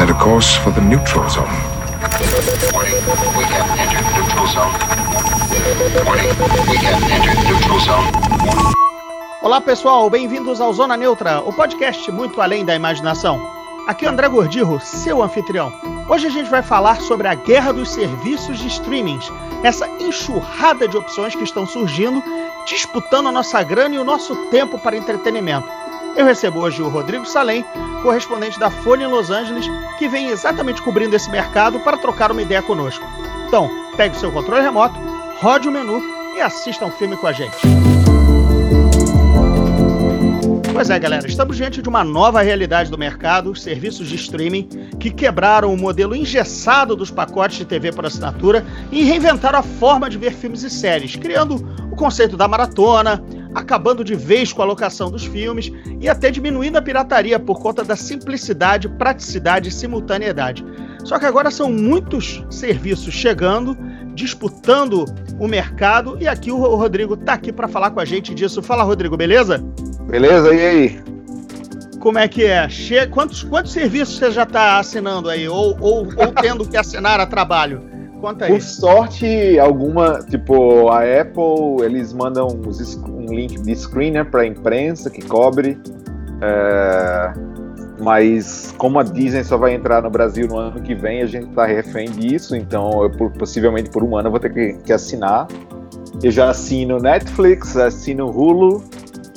set a course for the neutral zone. Warning, we have entered neutral zone. Warning, we have entered neutral zone. Olá pessoal, bem-vindos ao Zona Neutra, o podcast muito além da imaginação. Aqui é André Gordirro, seu anfitrião. Hoje a gente vai falar sobre a guerra dos serviços de streamings, essa enxurrada de opções que estão surgindo, disputando a nossa grana e o nosso tempo para entretenimento. Eu recebo hoje o Rodrigo Salem, correspondente da Folha em Los Angeles, que vem exatamente cobrindo esse mercado para trocar uma ideia conosco. Então, pegue o seu controle remoto, rode o menu e assista um filme com a gente. Pois é, galera, estamos diante de uma nova realidade do mercado, os serviços de streaming, que quebraram o modelo engessado dos pacotes de TV por assinatura e reinventaram a forma de ver filmes e séries, criando o conceito da maratona, acabando de vez com a locação dos filmes e até diminuindo a pirataria por conta da simplicidade, praticidade e simultaneidade. Só que agora são muitos serviços chegando, disputando o mercado e aqui o Rodrigo está aqui para falar com a gente disso. Fala, Rodrigo, beleza? Beleza, e aí? Como é que é? Che... Quantos, quantos serviços você já está assinando aí? Ou, ou, ou tendo que assinar a trabalho? Conta aí. Por sorte, alguma, tipo, a Apple, eles mandam um link de screener para a imprensa que cobre. É, mas como a Disney só vai entrar no Brasil no ano que vem, a gente está refém disso, então eu, possivelmente por um ano eu vou ter que, que assinar. Eu já assino Netflix, assino Hulu,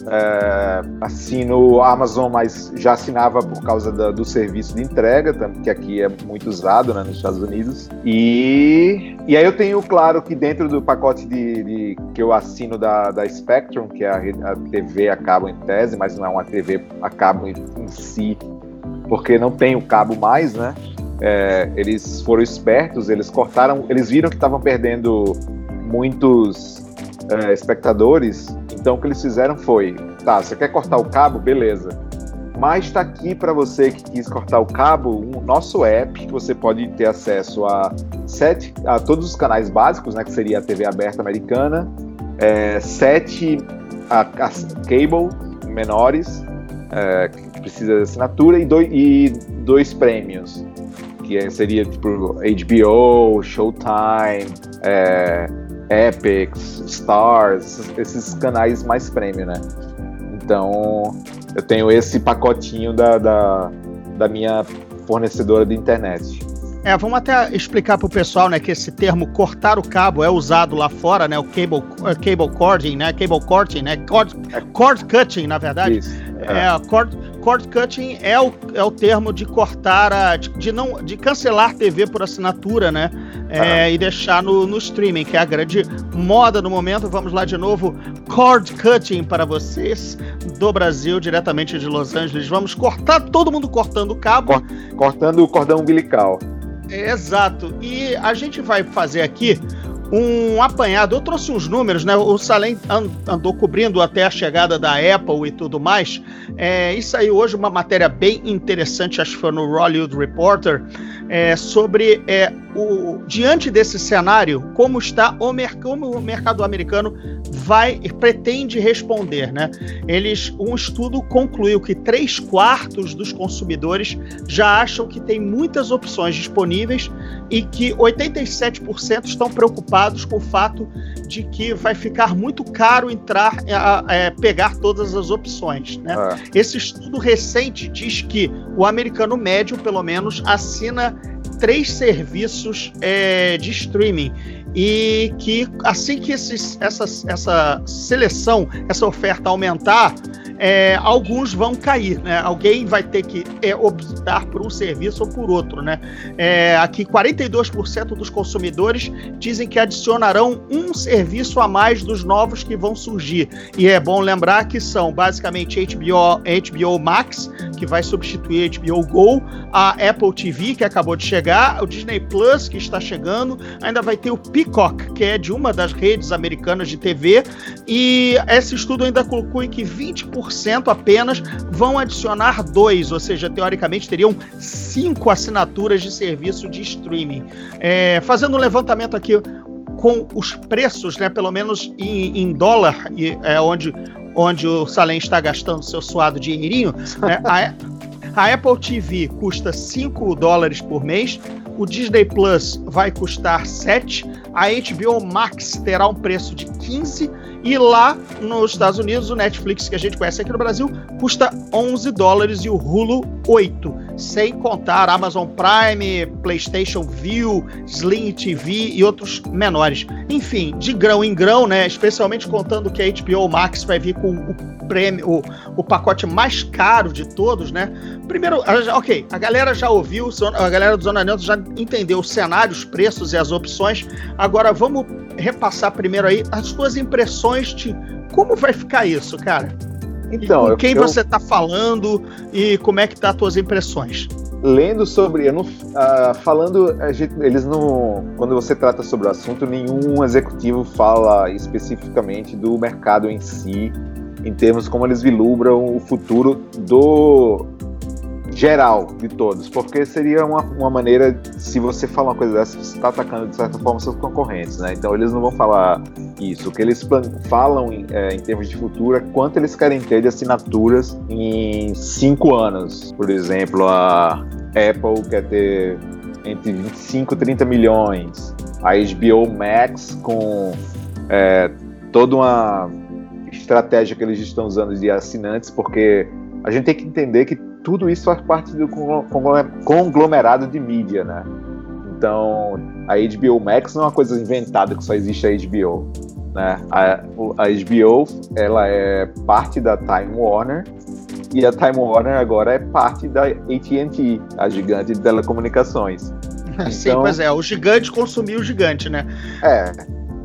é, assino Amazon, mas já assinava por causa da, do serviço de entrega, que aqui é muito usado né, nos Estados Unidos. E, e aí eu tenho, claro, que dentro do pacote de, de que eu assino da, da Spectrum, que é a, a, TV a cabo em tese, mas não é uma TV a cabo em, em si, porque não tem o cabo mais, né? É, eles foram espertos, eles cortaram, eles viram que estavam perdendo muitos é, espectadores então o que eles fizeram foi, tá, você quer cortar o cabo, beleza. Mas está aqui para você que quis cortar o cabo, o um, nosso app que você pode ter acesso a sete, a todos os canais básicos, né, que seria a TV aberta americana, é, sete a, a cable menores é, que precisa de assinatura e dois, e dois prêmios que seria tipo HBO, Showtime, é, Epics, Stars, esses canais mais premium, né? Então, eu tenho esse pacotinho da, da, da minha fornecedora de internet. É, vamos até explicar para o pessoal, né, que esse termo cortar o cabo é usado lá fora, né, o cable, uh, cable cording, né, cable cording, né, cord, cord cutting, na verdade. Isso. É, é cord, cord cutting é o, é o termo de cortar, a, de, de não, de cancelar TV por assinatura, né, é, e deixar no, no streaming, que é a grande moda no momento. Vamos lá de novo, cord cutting para vocês do Brasil, diretamente de Los Angeles. Vamos cortar, todo mundo cortando o cabo. Cortando o cordão umbilical. Exato. E a gente vai fazer aqui um apanhado. Eu trouxe uns números, né? O Salem andou cobrindo até a chegada da Apple e tudo mais. É, e saiu hoje uma matéria bem interessante, acho que foi no Hollywood Reporter, é, sobre é, o, diante desse cenário, como está o, como o mercado americano vai pretende responder, né? Eles um estudo concluiu que três quartos dos consumidores já acham que tem muitas opções disponíveis e que 87% estão preocupados com o fato de que vai ficar muito caro entrar é, pegar todas as opções, né? É. Esse estudo recente diz que o americano médio, pelo menos, assina três serviços é, de streaming e que assim que esses, essa, essa seleção, essa oferta aumentar, é, alguns vão cair, né? Alguém vai ter que é, optar por um serviço ou por outro, né? É, aqui 42% dos consumidores dizem que adicionarão um serviço a mais dos novos que vão surgir. E é bom lembrar que são basicamente HBO, HBO Max, que vai substituir HBO Go, a Apple TV, que acabou de chegar, o Disney Plus, que está chegando, ainda vai ter o Peacock, que é de uma das redes americanas de TV, e esse estudo ainda em que 20% apenas vão adicionar dois, ou seja, teoricamente teriam cinco assinaturas de serviço de streaming. É, fazendo um levantamento aqui com os preços, né, pelo menos em, em dólar, e, é, onde, onde o Salem está gastando seu suado dinheirinho, né, a, A Apple TV custa 5 dólares por mês, o Disney Plus vai custar 7, a HBO Max terá um preço de 15 e lá nos Estados Unidos o Netflix que a gente conhece aqui no Brasil custa 11 dólares e o Hulu 8, sem contar Amazon Prime, PlayStation View, Sling TV e outros menores. Enfim, de grão em grão, né, especialmente contando que a HBO Max vai vir com o prêmio, o, o pacote mais caro de todos, né? Primeiro, ok, a galera já ouviu, a galera do Zona Neutra já entendeu os cenários, os preços e as opções. Agora vamos repassar primeiro aí as suas impressões de como vai ficar isso, cara. Então, com quem eu, você está falando e como é que tá as tuas impressões? Lendo sobre, eu não, uh, falando, gente, eles não, quando você trata sobre o assunto, nenhum executivo fala especificamente do mercado em si, em termos como eles vislumbram o futuro do geral de todos, porque seria uma, uma maneira, se você fala uma coisa dessa, você está atacando de certa forma seus concorrentes, né? Então eles não vão falar isso. O que eles falam em, é, em termos de futuro é quanto eles querem ter de assinaturas em cinco anos. Por exemplo, a Apple quer ter entre 25 e 30 milhões, a HBO Max com é, toda uma estratégia que eles estão usando de assinantes, porque a gente tem que entender que tudo isso faz parte do conglomerado de mídia, né? Então, a HBO Max não é uma coisa inventada que só existe a HBO, né? A, a HBO, ela é parte da Time Warner e a Time Warner agora é parte da AT&T, a gigante de telecomunicações. Sim, então, pois é, o gigante consumiu o gigante, né? É,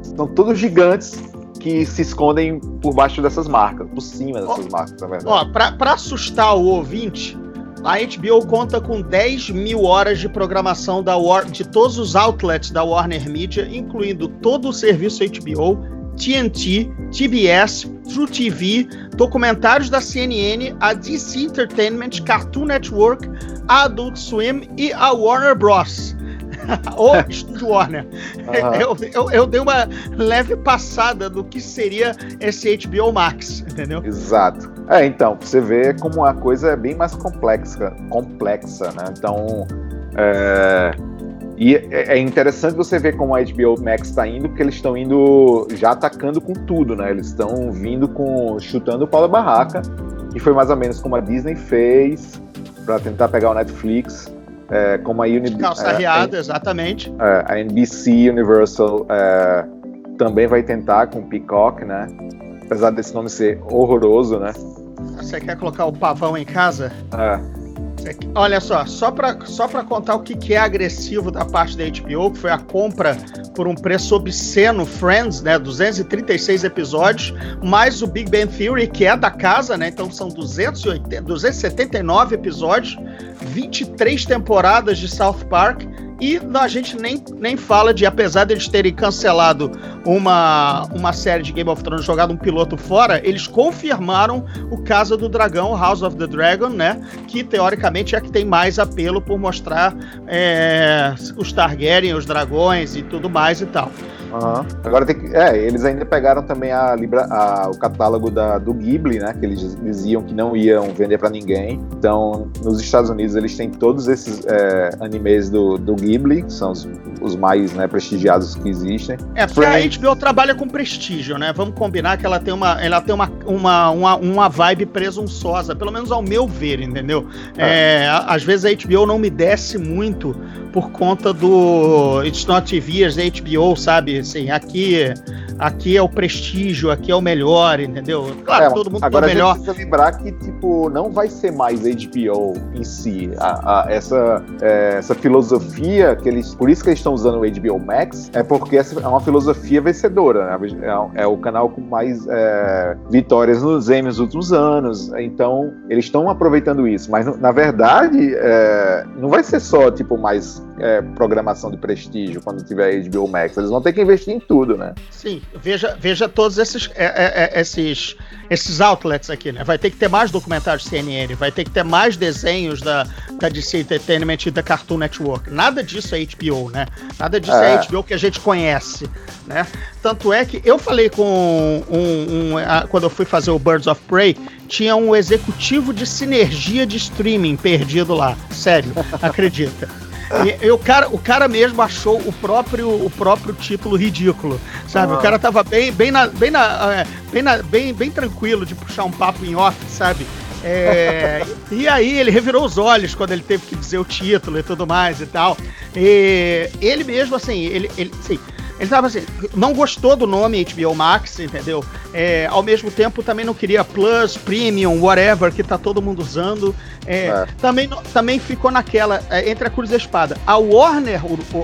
são todos gigantes que se escondem por baixo dessas marcas, por cima dessas ó, marcas, na verdade. Ó, pra, pra assustar o ouvinte, a HBO conta com 10 mil horas de programação da War de todos os outlets da Warner Media, incluindo todo o serviço HBO, TNT, TBS, True TV, documentários da CNN, a DC Entertainment, Cartoon Network, a Adult Swim e a Warner Bros. o Estúdio Warner. Uhum. Eu, eu, eu, dei uma leve passada do que seria esse HBO Max, entendeu? Exato. É, então, você vê como a coisa é bem mais complexa, complexa, né? Então, é... E é, é interessante você ver como a HBO Max está indo, porque eles estão indo já atacando com tudo, né? Eles estão vindo com chutando o pau da barraca, e foi mais ou menos como a Disney fez para tentar pegar o Netflix é, como a Uni Calça é, exatamente. É, a NBC Universal é, também vai tentar com o Peacock, né? Apesar desse nome ser horroroso, né? Você quer colocar o pavão em casa? É. Olha só, só para só contar o que, que é agressivo da parte da HBO, que foi a compra por um preço obsceno, Friends, né? 236 episódios, mais o Big Bang Theory, que é da casa, né? Então são 280, 279 episódios, 23 temporadas de South Park e a gente nem, nem fala de, apesar deles terem cancelado uma, uma série de Game of Thrones, jogado um piloto fora, eles confirmaram o Casa do Dragão, House of the Dragon, né? Que teoricamente é que tem mais apelo por mostrar é, os Targaryen, os dragões e tudo mais e tal. Uhum. Agora tem que. É, eles ainda pegaram também a, Libra, a, o catálogo da, do Ghibli, né? Que eles diziam que não iam vender para ninguém. Então, nos Estados Unidos, eles têm todos esses é, animes do, do Ghibli, que são os, os mais né, prestigiados que existem. É, porque Friends... a HBO trabalha com prestígio, né? Vamos combinar que ela tem uma, ela tem uma, uma, uma, uma vibe presunçosa, pelo menos ao meu ver, entendeu? É. É, às vezes a HBO não me desce muito por conta do It's Not TV, as HBO, sabe? Assim, aqui, aqui é o prestígio, aqui é o melhor, entendeu? Claro, é, todo mundo agora quer o melhor. precisa lembrar que, tipo, não vai ser mais HBO em si. A, a, essa, é, essa filosofia que eles. Por isso que eles estão usando o HBO Max, é porque essa é uma filosofia vencedora, né? É, é o canal com mais é, vitórias nos Emmys nos últimos anos. Então, eles estão aproveitando isso. Mas, na verdade, é, não vai ser só, tipo, mais é, programação de prestígio quando tiver HBO Max. Eles vão ter que investir em tudo, né? Sim. Veja, veja todos esses, é, é, é, esses, esses outlets aqui, né? Vai ter que ter mais documentários CNN, vai ter que ter mais desenhos da, da DC Entertainment e da Cartoon Network. Nada disso é HBO, né? Nada disso é, é HBO que a gente conhece, né? Tanto é que eu falei com um, um a, quando eu fui fazer o Birds of Prey, tinha um executivo de sinergia de streaming perdido lá. Sério, acredita. E, e, o, cara, o cara mesmo achou o próprio, o próprio título ridículo, sabe? Ah. O cara tava bem, bem, na, bem, na, é, bem, na, bem, bem tranquilo de puxar um papo em off, sabe? É, e aí ele revirou os olhos quando ele teve que dizer o título e tudo mais e tal. E ele mesmo, assim, ele, ele assim, ele tava assim, não gostou do nome HBO Max, entendeu? É, ao mesmo tempo também não queria Plus, Premium, whatever, que tá todo mundo usando. É, é. Também, também ficou naquela, é, entre a cruz e a espada. A Warner,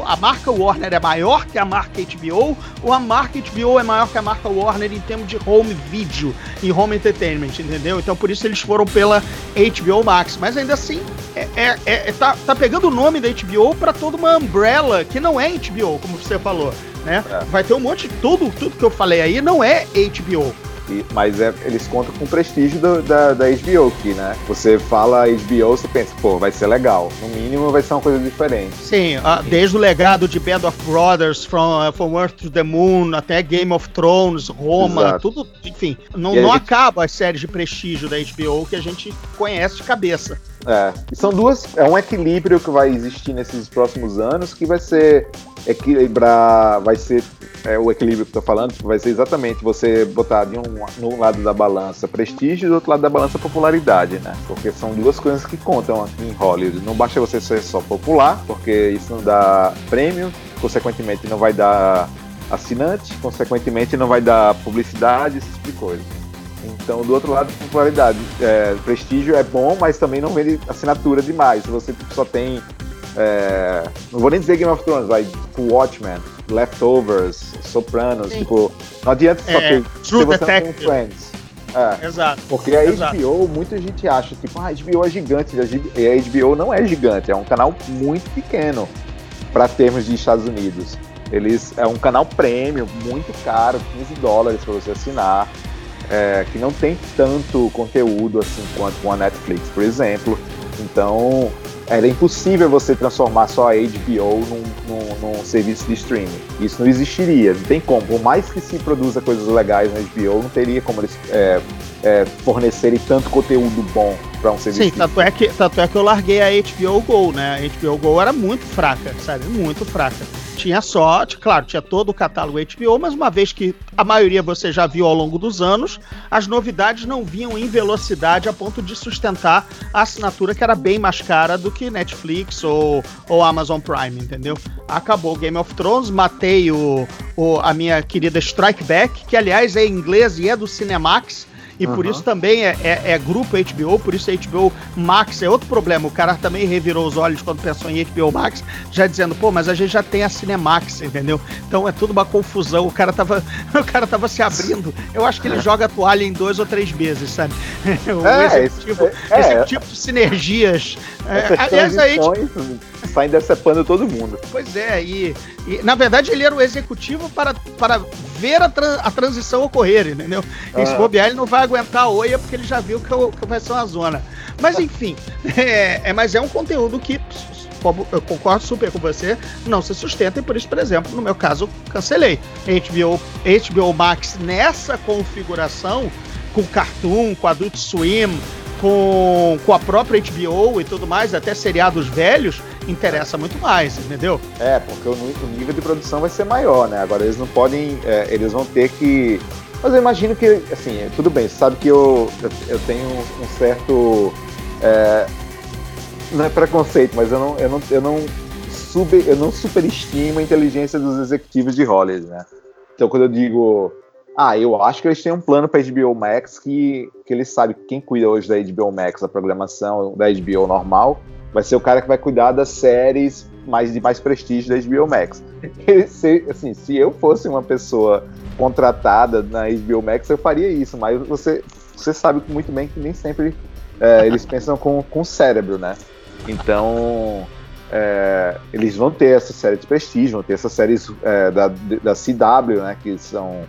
a marca Warner é maior que a marca HBO, ou a marca HBO é maior que a marca Warner em termos de home video e home entertainment, entendeu? Então por isso eles foram pela HBO Max. Mas ainda assim, é, é, é tá, tá pegando o nome da HBO para toda uma umbrella que não é HBO, como você falou né? É. Vai ter um monte de tudo, tudo que eu falei aí não é HBO. E, mas é, eles contam com o prestígio do, da, da HBO aqui, né? Você fala HBO, você pensa, pô, vai ser legal. No mínimo vai ser uma coisa diferente. Sim, uh, desde o legado de Band of Brothers, From, uh, from Earth to the Moon, até Game of Thrones, Roma, Exato. tudo, enfim. Não, não gente... acaba as séries de prestígio da HBO que a gente conhece de cabeça. É, e são duas. É um equilíbrio que vai existir nesses próximos anos que vai ser equilibrar, vai ser é, o equilíbrio que eu tô falando, vai ser exatamente você botar de um lado da balança prestígio e do outro lado da balança popularidade, né? Porque são duas coisas que contam aqui em Hollywood. Não basta você ser só popular, porque isso não dá prêmio, consequentemente não vai dar assinante, consequentemente não vai dar publicidade, esse tipo de coisa. Então, do outro lado, popularidade. É, prestígio é bom, mas também não vende assinatura demais. Se você só tem é, não vou nem dizer Game of Thrones, vai tipo Watchmen, Leftovers, Sopranos, Sim. tipo, não adianta só é, que se você Detective. tem Friends. É, Exato. Porque a Exato. HBO, muita gente acha, tipo, ah, a HBO é gigante, e a HBO não é gigante, é um canal muito pequeno para termos de Estados Unidos. Eles é um canal premium, muito caro, 15 dólares para você assinar, é, que não tem tanto conteúdo assim quanto a Netflix, por exemplo. Então, era impossível você transformar só a HBO num, num, num, serviço de streaming. Isso não existiria, não tem como. Por mais que se produza coisas legais na HBO, não teria como eles é, é, fornecerem tanto conteúdo bom para um serviço. Sim, tanto é, que, tanto é que eu larguei a HBO Go, né? A HBO Go era muito fraca, sabe? Muito fraca tinha só, claro, tinha todo o catálogo HBO, mas uma vez que a maioria você já viu ao longo dos anos, as novidades não vinham em velocidade a ponto de sustentar a assinatura que era bem mais cara do que Netflix ou, ou Amazon Prime, entendeu? Acabou Game of Thrones, matei o, o, a minha querida Strike Back, que aliás é em inglês e é do Cinemax, e uhum. por isso também é, é, é, grupo HBO, por isso a HBO Max é outro problema. O cara também revirou os olhos quando pensou em HBO Max, já dizendo, pô, mas a gente já tem a Cinemax, entendeu? Então é tudo uma confusão. O cara tava, o cara tava se abrindo. Eu acho que ele joga a toalha em dois ou três meses, sabe? O é, executivo, é, executivo de sinergias. É, aliás, a HBO saem decepando todo mundo. Pois é, e, e, na verdade ele era o executivo para, para ver a, tra a transição ocorrer, entendeu? Ah. E se bobear, ele não vai aguentar a oia porque ele já viu que, que vai ser uma zona. Mas enfim, é, é, mas é um conteúdo que eu concordo super com você, não se sustenta, e por isso, por exemplo, no meu caso, cancelei. HBO, HBO Max nessa configuração, com Cartoon, com Adult Swim, com, com a própria HBO e tudo mais, até seriados velhos, interessa muito mais, entendeu? É, porque o, o nível de produção vai ser maior, né? Agora eles não podem. É, eles vão ter que. Mas eu imagino que, assim, tudo bem, você sabe que eu, eu, tenho um certo. É, não é preconceito, mas eu não, eu não, eu não, sub, eu não superestimo a inteligência dos executivos de Hollywood, né? Então quando eu digo ah, eu acho que eles têm um plano para HBO Max que, que eles sabem que quem cuida hoje da HBO Max, a programação da HBO normal, vai ser o cara que vai cuidar das séries mais de mais prestígio da HBO Max. se, assim, se eu fosse uma pessoa contratada na HBO Max, eu faria isso, mas você, você sabe muito bem que nem sempre é, eles pensam com, com o cérebro, né? Então, é, eles vão ter essas séries de prestígio, vão ter essas séries é, da, da CW, né, que são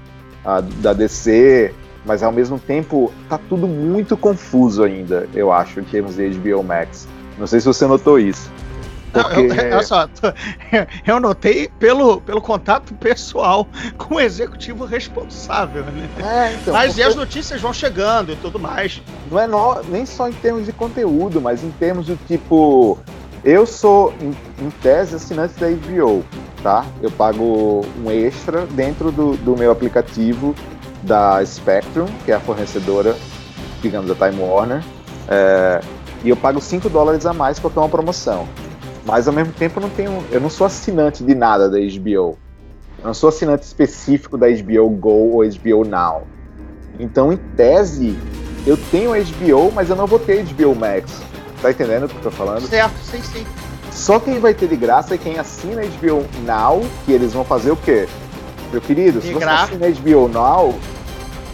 a, da DC, mas ao mesmo tempo tá tudo muito confuso ainda, eu acho, em termos de HBO Max. Não sei se você notou isso. Porque... Não, eu, só, eu notei pelo, pelo contato pessoal com o executivo responsável, né? É, então, mas porque... e as notícias vão chegando e tudo mais. Não é no, nem só em termos de conteúdo, mas em termos do tipo. Eu sou, em, em tese, assinante da HBO, tá? Eu pago um extra dentro do, do meu aplicativo da Spectrum, que é a fornecedora, digamos, da Time Warner. É, e eu pago 5 dólares a mais para ter uma promoção. Mas ao mesmo tempo eu não tenho. Eu não sou assinante de nada da HBO. Eu não sou assinante específico da HBO Go ou HBO Now. Então, em tese, eu tenho HBO, mas eu não vou ter HBO Max. Tá entendendo o que eu tô falando? Certo, sim, sim. Só quem vai ter de graça é quem assina HBO Now, que eles vão fazer o quê? Meu querido, se você assina HBO Now,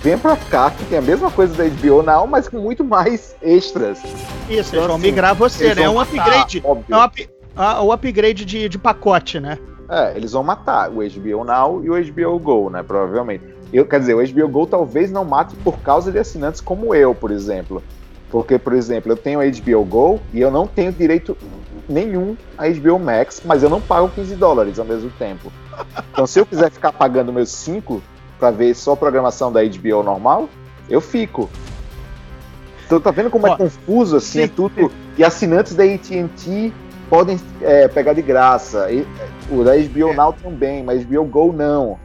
vem pra cá que tem a mesma coisa da HBO Now, mas com muito mais extras. Isso, então, eles vão assim, migrar você, né? É um upgrade. É um, up, ah, o upgrade de, de pacote, né? É, eles vão matar o HBO Now e o HBO Go, né? Provavelmente. Eu, quer dizer, o HBO Go talvez não mate por causa de assinantes como eu, por exemplo. Porque, por exemplo, eu tenho a HBO Go e eu não tenho direito nenhum a HBO Max, mas eu não pago 15 dólares ao mesmo tempo. Então, se eu quiser ficar pagando meus 5 para ver só a programação da HBO normal, eu fico. Então, tá vendo como é Ó, é confuso assim, sim. é tudo. E assinantes da AT&T podem é, pegar de graça. E, o da HBO é. Now também, mas HBO Go não.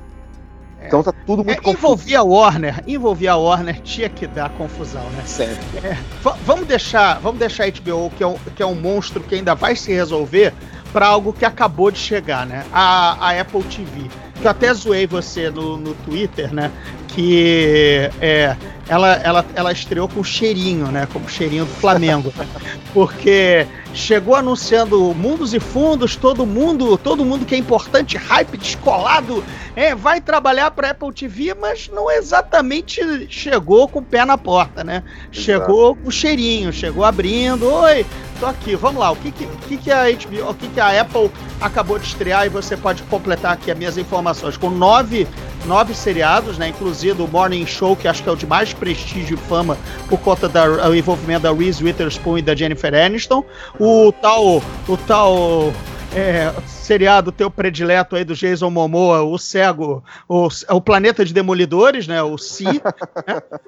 É. Então tá tudo muito é, confuso. Envolver a Warner, envolver a Warner tinha que dar confusão, né? Sempre. É, vamos deixar, vamos deixar a HBO, que é, um, que é um monstro que ainda vai se resolver, para algo que acabou de chegar, né? A, a Apple TV. Que eu até zoei você no, no Twitter, né? Que é, ela, ela, ela estreou com cheirinho, né? Como cheirinho do Flamengo. Porque chegou anunciando mundos e fundos, todo mundo, todo mundo que é importante, hype descolado, é, vai trabalhar para Apple TV, mas não exatamente chegou com o pé na porta, né? Exato. Chegou com cheirinho, chegou abrindo, oi, tô aqui, vamos lá, o que que, que, a HBO, o que que a Apple acabou de estrear e você pode completar aqui as minhas informações com nove nove seriados, né? Inclusive o Morning Show, que acho que é o de mais prestígio e fama por conta do envolvimento da Reese Witherspoon e da Jennifer Aniston. O tal, o tal é, seriado teu predileto aí do Jason Momoa, o cego, o, o planeta de demolidores, né? O Si. né?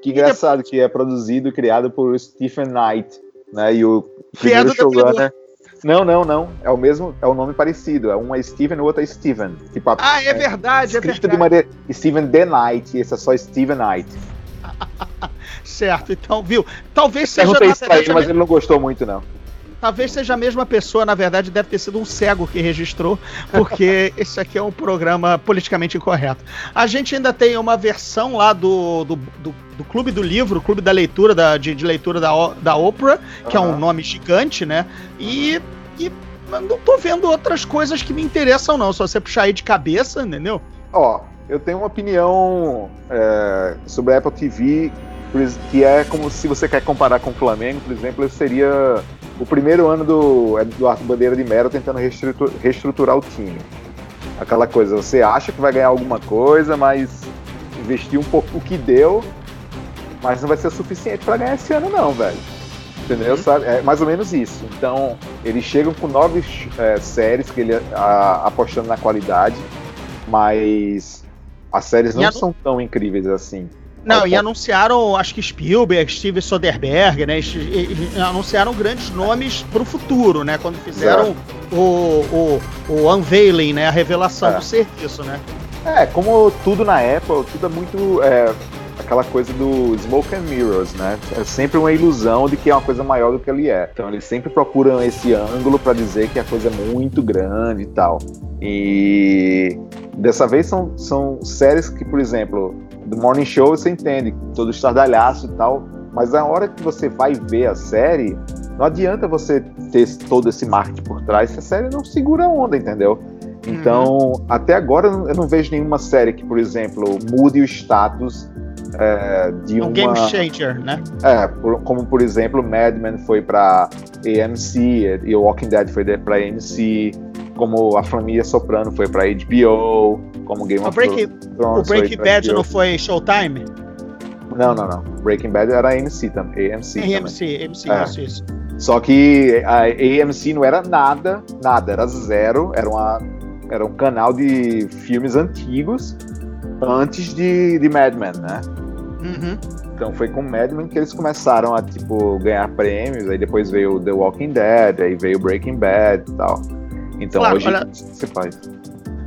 Que engraçado depois... que é produzido e criado por Stephen Knight, né? E o primeiro é showrunner não, não, não. É o mesmo, é o um nome parecido. É um é Steven e o outro é Steven. Tipo, ah, é, é verdade, é verdade. de maneira Steven The Knight, e esse é só Steven Knight. certo, então, viu? Talvez seja. Perguntei isso pra ele, mas ele não gostou muito, não. Talvez seja a mesma pessoa, na verdade, deve ter sido um cego que registrou, porque esse aqui é um programa politicamente incorreto. A gente ainda tem uma versão lá do, do, do, do Clube do Livro, Clube da Leitura, da, de, de leitura da, da Oprah, que uhum. é um nome gigante, né? E, e não tô vendo outras coisas que me interessam, não. Só você puxar aí de cabeça, entendeu? Ó, eu tenho uma opinião é, sobre a Apple TV que é como se você quer comparar com o Flamengo, por exemplo, seria o primeiro ano do Eduardo Bandeira de Mero tentando reestruturar, reestruturar o time. Aquela coisa, você acha que vai ganhar alguma coisa, mas investir um pouco o que deu, mas não vai ser suficiente para ganhar esse ano não, velho. Entendeu? Uhum. É mais ou menos isso. Então, eles chegam com nove é, séries que ele a, apostando na qualidade, mas as séries não são tão incríveis assim. Não, e anunciaram, acho que Spielberg, Steven Soderbergh, né? Anunciaram grandes nomes para o futuro, né? Quando fizeram o, o, o unveiling, né? A revelação é. do serviço, né? É, como tudo na Apple, tudo é muito. É, aquela coisa do smoke and mirrors, né? É sempre uma ilusão de que é uma coisa maior do que ele é. Então eles sempre procuram esse ângulo para dizer que a coisa é muito grande e tal. E dessa vez são, são séries que, por exemplo, do Morning Show você entende, todo estardalhaço e tal, mas na hora que você vai ver a série, não adianta você ter todo esse marketing por trás se a série não segura a onda, entendeu? Então, uhum. até agora eu não vejo nenhuma série que, por exemplo, mude o status é, de um uma... game changer, né? É, por- como por exemplo, Mad Men foi pra AMC e o Walking Dead foi pra AMC, como a família Soprano foi pra HBO, como Game O of Breaking, Thrones o Breaking Bad HBO. não foi Showtime? Não, não, não. Breaking Bad era AMC também. AMC também. AMC, AMC, É. isso, isso. Só que a AMC não era nada, nada, era zero, era, uma, era um canal de filmes antigos antes de, de Mad Men, né? Uhum. Então foi com Mad Men que eles começaram a tipo ganhar prêmios, aí depois veio The Walking Dead, aí veio Breaking Bad e tal. Então Claro, hoje olha- você faz.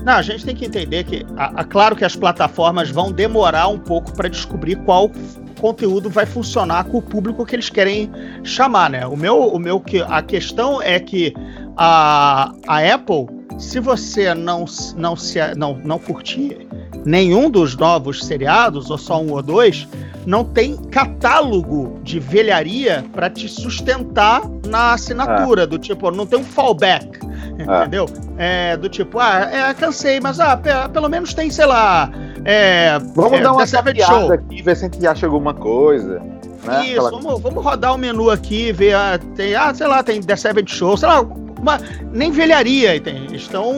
Não, a gente tem que entender que, a, a- claro que as plataformas vão demorar um pouco para descobrir qual conteúdo vai funcionar com o público que eles querem chamar, né? O meu, o meu que a questão é que a, a Apple, se você não não se não, não curtir nenhum dos novos seriados ou só um ou dois, não tem catálogo de velharia para te sustentar na assinatura, do tipo, não tem um fallback, entendeu? É, do tipo, ah, é, cansei, mas ah, pe- pelo menos tem, sei lá, é, Vamos é, dar uma piada aqui, ver se a gente acha alguma coisa. Né? Isso, Aquela- vamos, vamos rodar o menu aqui, ver, ah, tem, ah, sei lá, tem The Seventh Show, sei lá, uma, nem velharia, tem, estão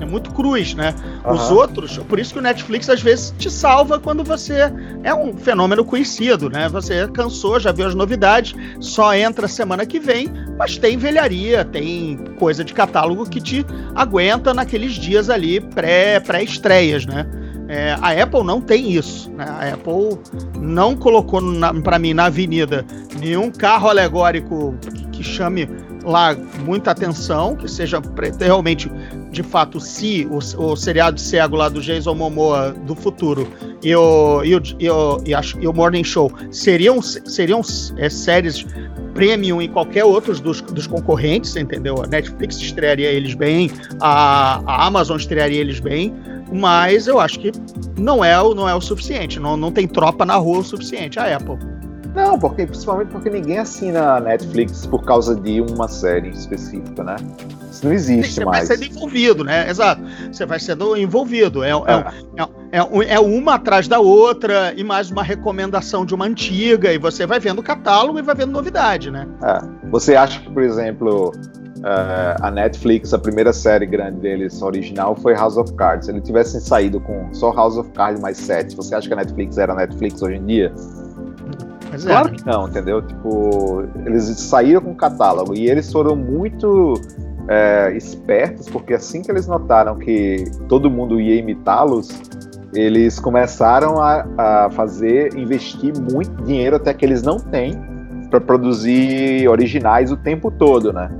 é muito cruz, né? Os Aham. outros, por isso que o Netflix às vezes te salva quando você é um fenômeno conhecido, né? Você cansou, já viu as novidades, só entra semana que vem, mas tem velharia, tem coisa de catálogo que te aguenta naqueles dias ali pré- pré-estreias, né? É, a Apple não tem isso, né? A Apple não colocou para mim na avenida nenhum carro alegórico que, que chame lá muita atenção, que seja realmente de fato, se o, o seriado cego lá do Jason Momoa do futuro e o, e o, e o, e acho- e o Morning Show seriam, seriam é, séries premium em qualquer outro dos, dos concorrentes, entendeu? A Netflix estrearia eles bem, a, a Amazon estrearia eles bem, mas eu acho que não é, não é o suficiente, não, não tem tropa na rua o suficiente, a Apple. Não, porque, principalmente porque ninguém assina a Netflix por causa de uma série específica, né? Isso não existe Você mais. vai sendo envolvido, né? Exato. Você vai sendo envolvido. É, é, é, é, um- é uma atrás da outra e mais uma recomendação de uma antiga, e você vai vendo o catálogo e vai vendo novidade, né? É. Você acha que, por exemplo, eh, a Netflix, a primeira série grande deles, original, foi House of Cards. Se eles tivessem saído com só House of Cards mais sete, você acha que a Netflix era a Netflix hoje em dia? Mas é, Claro né? que não, entendeu? Tipo, eles saíram com o catálogo e eles foram muito é, espertos, porque assim que eles notaram que todo mundo ia imitá-los, eles começaram a, a fazer, investir muito dinheiro até que eles não têm para produzir originais o tempo todo, né?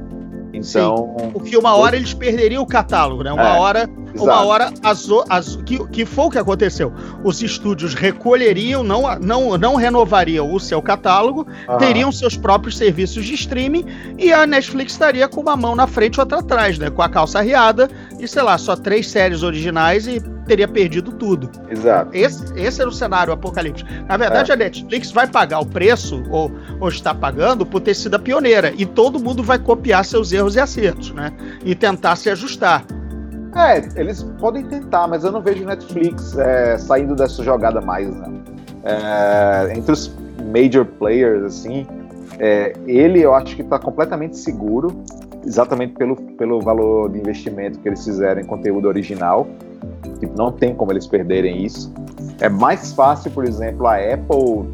Então, Porque uma hora eles perderiam o catálogo, né? Uma É, hora, uma exato. hora as, as, que, que foi o que aconteceu. Os estúdios recolheriam, não, não, não renovariam o seu catálogo, Aham. teriam seus próprios serviços de streaming e a Netflix estaria com uma mão na frente e outra atrás, né? Com a calça riada e, sei lá, só três séries originais e teria perdido tudo. Exato. Esse, esse era o cenário apocalíptico. Na verdade, a Netflix vai pagar o preço, ou, ou está pagando, por ter sido a pioneira. E todo mundo vai copiar seus erros e acertos, né? E tentar se ajustar. É, eles podem tentar, mas eu não vejo Netflix é, saindo dessa jogada mais, né? É, entre os major players, assim, é, ele eu acho que está completamente seguro, exatamente pelo, pelo valor de investimento que eles fizeram em conteúdo original. Tipo, não tem como eles perderem isso. É mais fácil, por exemplo, a Apple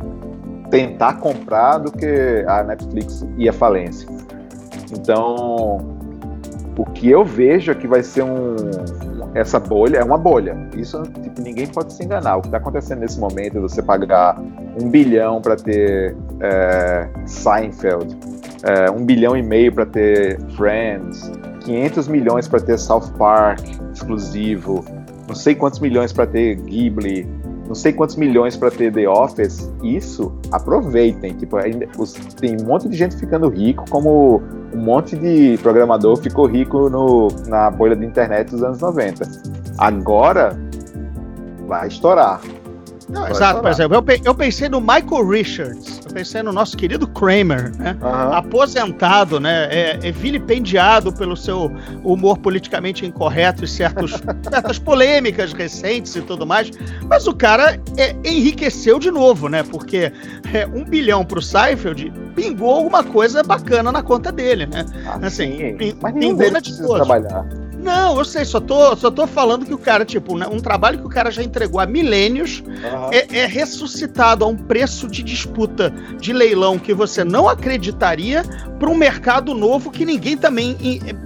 tentar comprar do que a Netflix ir à falência. Então, o que eu vejo é que vai ser um. Essa bolha é uma bolha. Isso tipo, ninguém pode se enganar. O que está acontecendo nesse momento é você pagar um bilhão para ter é, Seinfeld, é, um bilhão e meio para ter Friends, 500 milhões para ter South Park exclusivo, não sei quantos milhões para ter Ghibli, não sei quantos milhões para ter The Office. Isso, aproveitem. Tipo, ainda, os- tem um monte de gente ficando rico, como um monte de programador ficou rico no, na bolha de internet dos anos 90. Agora vai estourar. Não, exato, por exemplo, eu, pe- eu pensei no Michael Richards, eu pensei no nosso querido Kramer, né? Aham. Aposentado, né? É, é vilipendiado pelo seu humor politicamente incorreto e certos, certas polêmicas recentes e tudo mais. Mas o cara é, enriqueceu de novo, né? Porque é, um bilhão pro Seinfeld pingou alguma coisa bacana na conta dele, né? Ah, Assim, sim, mas pingou deles precisa trabalhar. Não, eu sei, só tô, só tô falando que o cara, tipo, né, um trabalho que o cara já entregou há milênios Aham. é, é ressuscitado a um preço de disputa de leilão que você não acreditaria para um mercado novo que ninguém também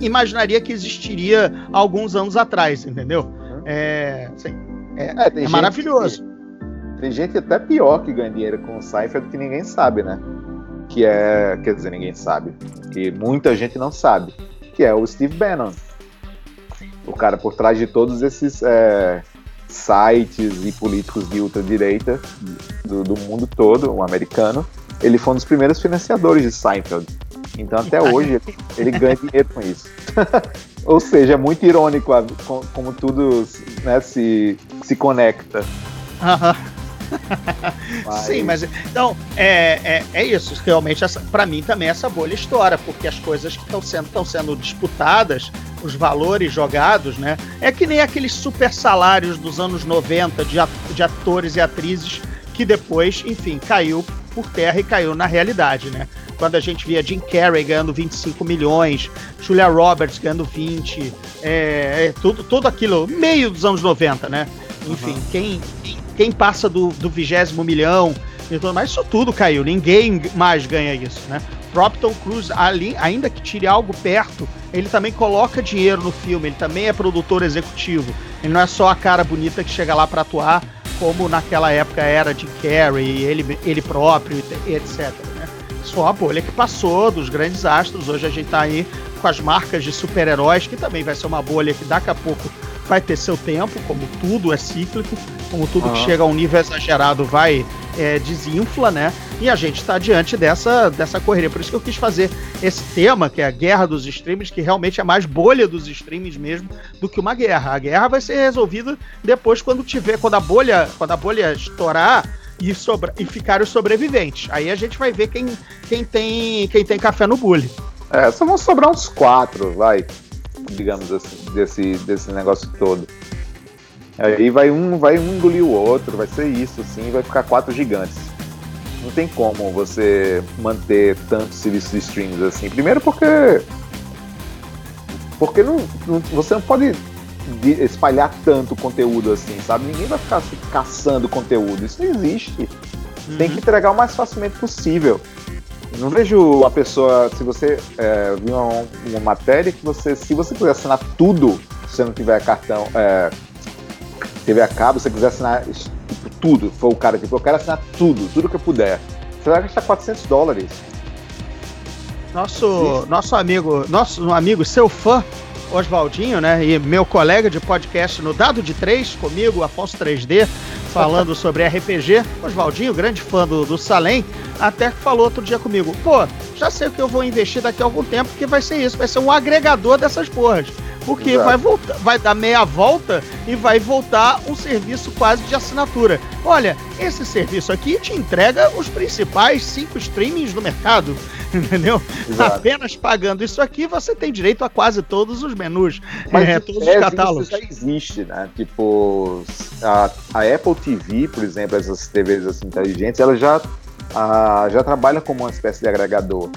imaginaria que existiria há alguns anos atrás, entendeu? É, assim, É, é gente maravilhoso. que- tem gente até pior que ganha dinheiro com o Seinfeld que ninguém sabe, né? Que é. Quer dizer, ninguém sabe. Que muita gente não sabe. Que é o Steve Bannon. O cara por trás de todos esses é, sites e políticos de ultradireita do, do mundo todo, um americano. Ele foi um dos primeiros financiadores de Seinfeld. Então até hoje ele, ganha dinheiro com isso. Ou seja, é muito irônico a- co- como tudo né, se, se conecta. Mas- Sim, mas então é, é, é isso. Realmente, para mim também essa bolha estoura, porque as coisas que estão sendo, tão sendo disputadas, os valores jogados, né? É que nem aqueles super salários dos anos 90 de, de atores e atrizes que depois, enfim, caiu por terra e caiu na realidade, né? Quando a gente via Jim Carrey ganhando 25 milhões, Julia Roberts ganhando 20, é, é tudo, tudo aquilo, meio dos anos 90, né? Enfim, quem, quem, quem passa do, do vigésimo milhão e tudo mais, isso tudo caiu. Ninguém mais ganha isso, né? Próprio Cruise, ali, ainda que tire algo perto, ele também coloca dinheiro no filme, ele também é produtor executivo. Ele não é só a cara bonita que chega lá para atuar, como naquela época era de Carrey, ele, ele próprio, etc. Né? Isso foi uma bolha que passou dos grandes astros. Hoje a gente tá aí com as marcas de super-heróis, que também vai ser uma bolha que daqui a pouco vai ter seu tempo, como tudo é cíclico, como tudo que Aham. chega a um nível exagerado vai é, desinfla, né? E a gente está diante dessa, dessa correria. Por isso que eu quis fazer esse tema, que é a guerra dos streams, que realmente é mais bolha dos streams mesmo do que uma guerra. A guerra vai ser resolvida depois quando tiver, quando a bolha, quando a bolha estourar e, sobra, e ficar os sobreviventes. Aí a gente vai ver quem, quem, tem, quem tem café no bule. É, só vão sobrar uns quatro, vai. Digamos assim, desse, desse negócio todo. Aí vai um, vai um engolir o outro, vai ser isso, assim, vai ficar quatro gigantes. Não tem como você manter tantos serviços de streams assim. Primeiro porque. Porque não, não- você não pode de- espalhar tanto conteúdo assim, sabe? Ninguém vai ficar assim, caçando conteúdo. Isso não existe. Tem que entregar o mais facilmente possível. Não vejo a pessoa, se você é, viu uma, uma matéria que você, se você quiser assinar tudo, se você não tiver cartão, é, TV a cabo, se você quiser assinar tipo, tudo, foi o cara que falou, eu quero assinar tudo, tudo que eu puder, você vai gastar 400 dólares. Nosso, nosso amigo, nosso amigo, seu fã, Oswaldinho, né? E meu colega de podcast no Dado de 3, comigo, Afonso 3D, falando sobre RPG. Oswaldinho, grande fã do, do Salem, até que falou outro dia comigo: pô, já sei o que eu vou investir daqui a algum tempo, porque vai ser isso, vai ser um agregador dessas porras. Porque Exato. vai voltar, vai dar meia volta e vai voltar um serviço quase de assinatura. Olha, esse serviço aqui te entrega os principais cinco streamings do mercado, entendeu? Exato. Apenas pagando isso aqui, você tem direito a quase todos os menus, Mas é, todos os catálogos. Isso já existe, né? Tipo, a, a Apple TV, por exemplo, essas TVs assim, inteligentes, ela já, ah, já trabalha como uma espécie de agregador.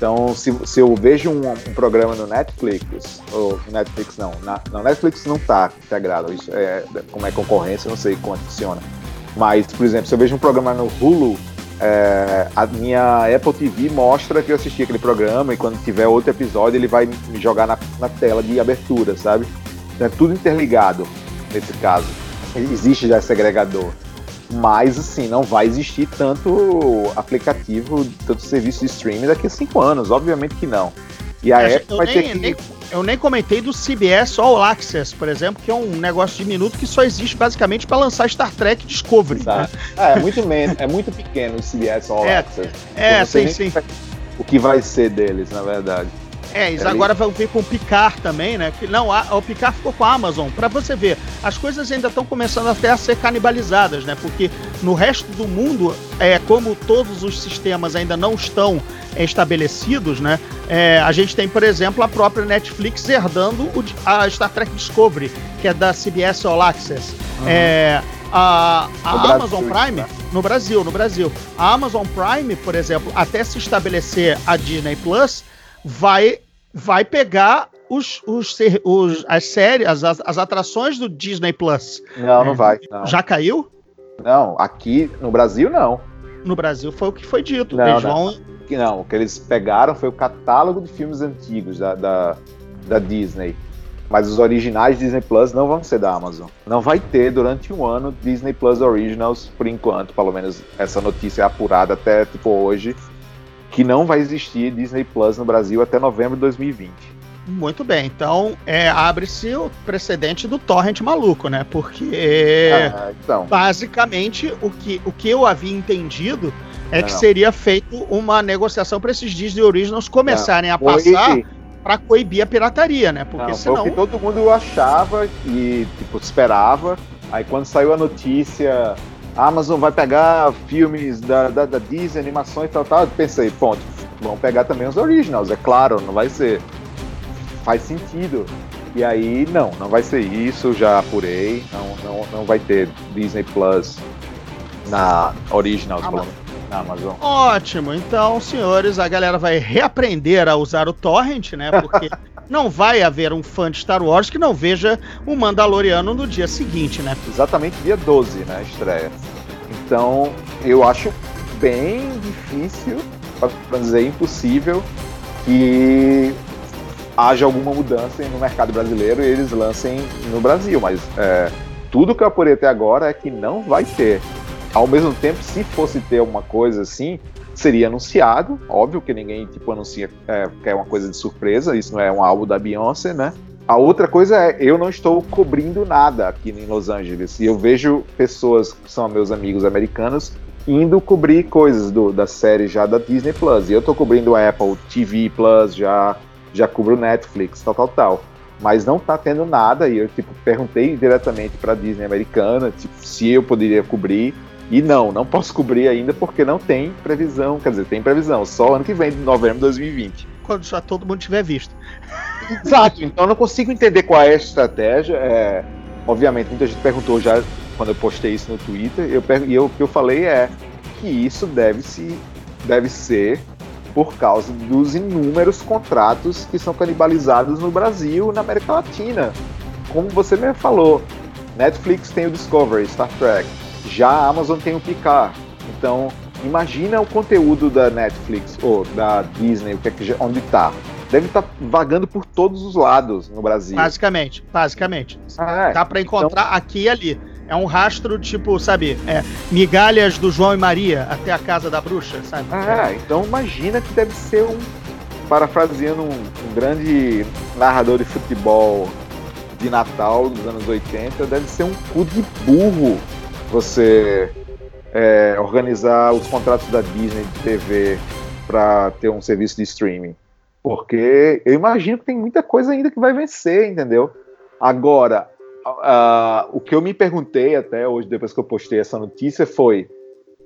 Então, se, se eu vejo um, um programa no Netflix, ou Netflix não, na, Netflix não está integrado, isso é, como é concorrência, não sei como é que funciona. Mas, por exemplo, se eu vejo um programa no Hulu, é, a minha Apple TV mostra que eu assisti aquele programa e quando tiver outro episódio ele vai me jogar na, na tela de abertura, sabe? Então é tudo interligado nesse caso. Existe já esse agregador. Mas, assim, não vai existir tanto aplicativo, tanto serviço de streaming daqui a cinco anos. Obviamente que não. E a É, Apple eu vai nem- ter que. nem- Eu nem comentei do CBS All Access, por exemplo, que é um negócio de minuto que só existe basicamente para lançar Star Trek Discovery. né? Exato. É, muito menos, é muito pequeno o CBS All É, Access. É, sim, sim. O que vai ser deles, na verdade. É, eles É agora vão vir com o Picard também, né? Que, não, a, o Picard ficou com a Amazon. Pra você ver, as coisas ainda estão começando até a ser canibalizadas, né? Porque no resto do mundo, é, como todos os sistemas ainda não estão estabelecidos, né? É, a gente tem, por exemplo, a própria Netflix herdando o, a Star Trek Discovery, que é da CBS All Access. É, a, a Amazon Brasil, Prime, né? no Brasil, no Brasil. A Amazon Prime, por exemplo, até se estabelecer a Disney Plus, vai, vai pegar os, os, os- as séries, as, as atrações do Disney Plus. Não, não vai. Não. Já caiu? não, aqui no Brasil não. No Brasil foi o que foi dito. Não, Eles não. vão. Não, o que eles pegaram foi o catálogo de filmes antigos da, da, da Disney. Mas os originais Disney Plus não vão ser da Amazon. Não vai ter durante um ano Disney Plus Originals, por enquanto, pelo menos essa notícia é apurada até tipo hoje, que não vai existir Disney Plus no Brasil até novembro de 2020. Muito bem. Então, é, abre-se o precedente do torrent maluco, né? Porque. Ah, então, basicamente o que, o que eu havia entendido é que Não. seria feito uma negociação para esses Disney Originals começarem a foi- passar para coibir a pirataria, né? Porque Não, foi o senão que todo mundo achava e tipo, esperava. Aí quando saiu a notícia, a Amazon vai pegar filmes da, da, da Disney, animações e tal, tal, pensei, ponto, vão pegar também os originals, é claro, não vai ser. Faz sentido. E aí, não, não vai ser isso, já apurei, não, não, não vai ter Disney Plus na Originals, Ama- pelo menos, na Amazon. Ótimo, então, senhores, a galera vai reaprender a usar o torrent, né? Porque não vai haver um fã de Star Wars que não veja o Mandaloriano no dia seguinte, né? exatamente dia 12, né, estreia. Então, eu acho bem difícil, para dizer impossível, que haja alguma mudança no mercado brasileiro e eles lancem no Brasil, mas é, tudo que eu apurei até agora é que não vai ter. Ao mesmo tempo, se fosse ter alguma coisa assim, seria anunciado, óbvio que ninguém tipo anuncia é, que é uma coisa de surpresa, isso não é um álbum da Beyoncé, né? A outra coisa é, eu não estou cobrindo nada aqui em Los Angeles. E eu vejo pessoas que são meus amigos americanos indo cobrir coisas do, da série já da Disney Plus. E eu estou cobrindo a Apple TV Plus, já, já cubro Netflix, tal, tal, tal. Mas não tá tendo nada. E eu tipo, perguntei diretamente para a Disney americana tipo, se eu poderia cobrir. E não, não posso cobrir ainda porque não tem previsão. Quer dizer, tem previsão, só ano que vem, de novembro de 2020. Quando já todo mundo tiver visto. Exato, então eu não consigo entender qual é a estratégia. É, obviamente, muita gente perguntou já quando eu postei isso no Twitter, eu, e eu- o que eu falei é que isso deve, se, deve ser por causa dos inúmeros contratos que são canibalizados no Brasil e na América Latina. Como você mesmo falou, Netflix tem o Discovery, Star Trek, já a Amazon tem o Picard. Então, imagina o conteúdo da Netflix ou da Disney, o que é que onde está. Deve estar vagando por todos os lados no Brasil. Basicamente, basicamente. Ah, é. Dá pra encontrar aqui e ali. É um rastro, tipo, sabe, é, migalhas do João e Maria até a casa da bruxa, sabe? Ah, então imagina que deve ser um, parafraseando um, um grande narrador de futebol de Natal dos anos 80, deve ser um cu de burro você é, organizar os contratos da Disney de TV para ter um serviço de streaming. Porque eu imagino que tem muita coisa ainda que vai vencer, entendeu? Agora, ah, o que eu me perguntei até hoje, depois que eu postei essa notícia, foi: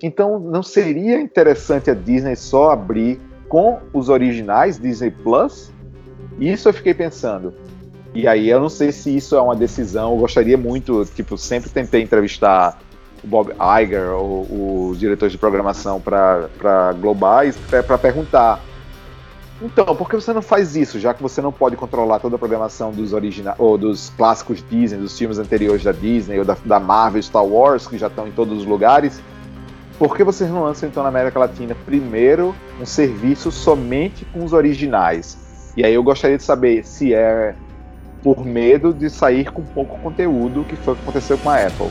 então não seria interessante a Disney só abrir com os originais Disney Plus? Isso eu fiquei pensando. E aí eu não sei se isso é uma decisão. Eu gostaria muito, tipo, sempre tentei entrevistar o Bob Iger ou os diretores de programação para globais para perguntar. Então, por que você não faz isso, já que você não pode controlar toda a programação dos originais ou dos clássicos Disney, dos filmes anteriores da Disney ou da, da Marvel, Star Wars, que já estão em todos os lugares? Por que vocês não lançam então na América Latina primeiro um serviço somente com os originais? E aí eu gostaria de saber se é por medo de sair com pouco conteúdo, que foi o que aconteceu com a Apple.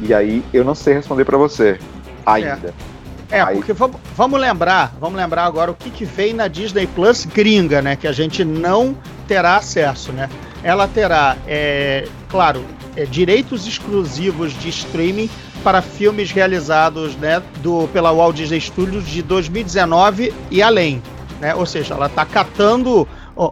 E aí eu não sei responder para você ainda. É, Aí- porque vamos, vamos lembrar, vamos lembrar agora o que, que vem na Disney Plus gringa, né? Que a gente não terá acesso, né? Ela terá, é, claro, é, direitos exclusivos de streaming para filmes realizados, né, do, pela Walt Disney Studios de 2019 e além. né? Ou seja, ela está catando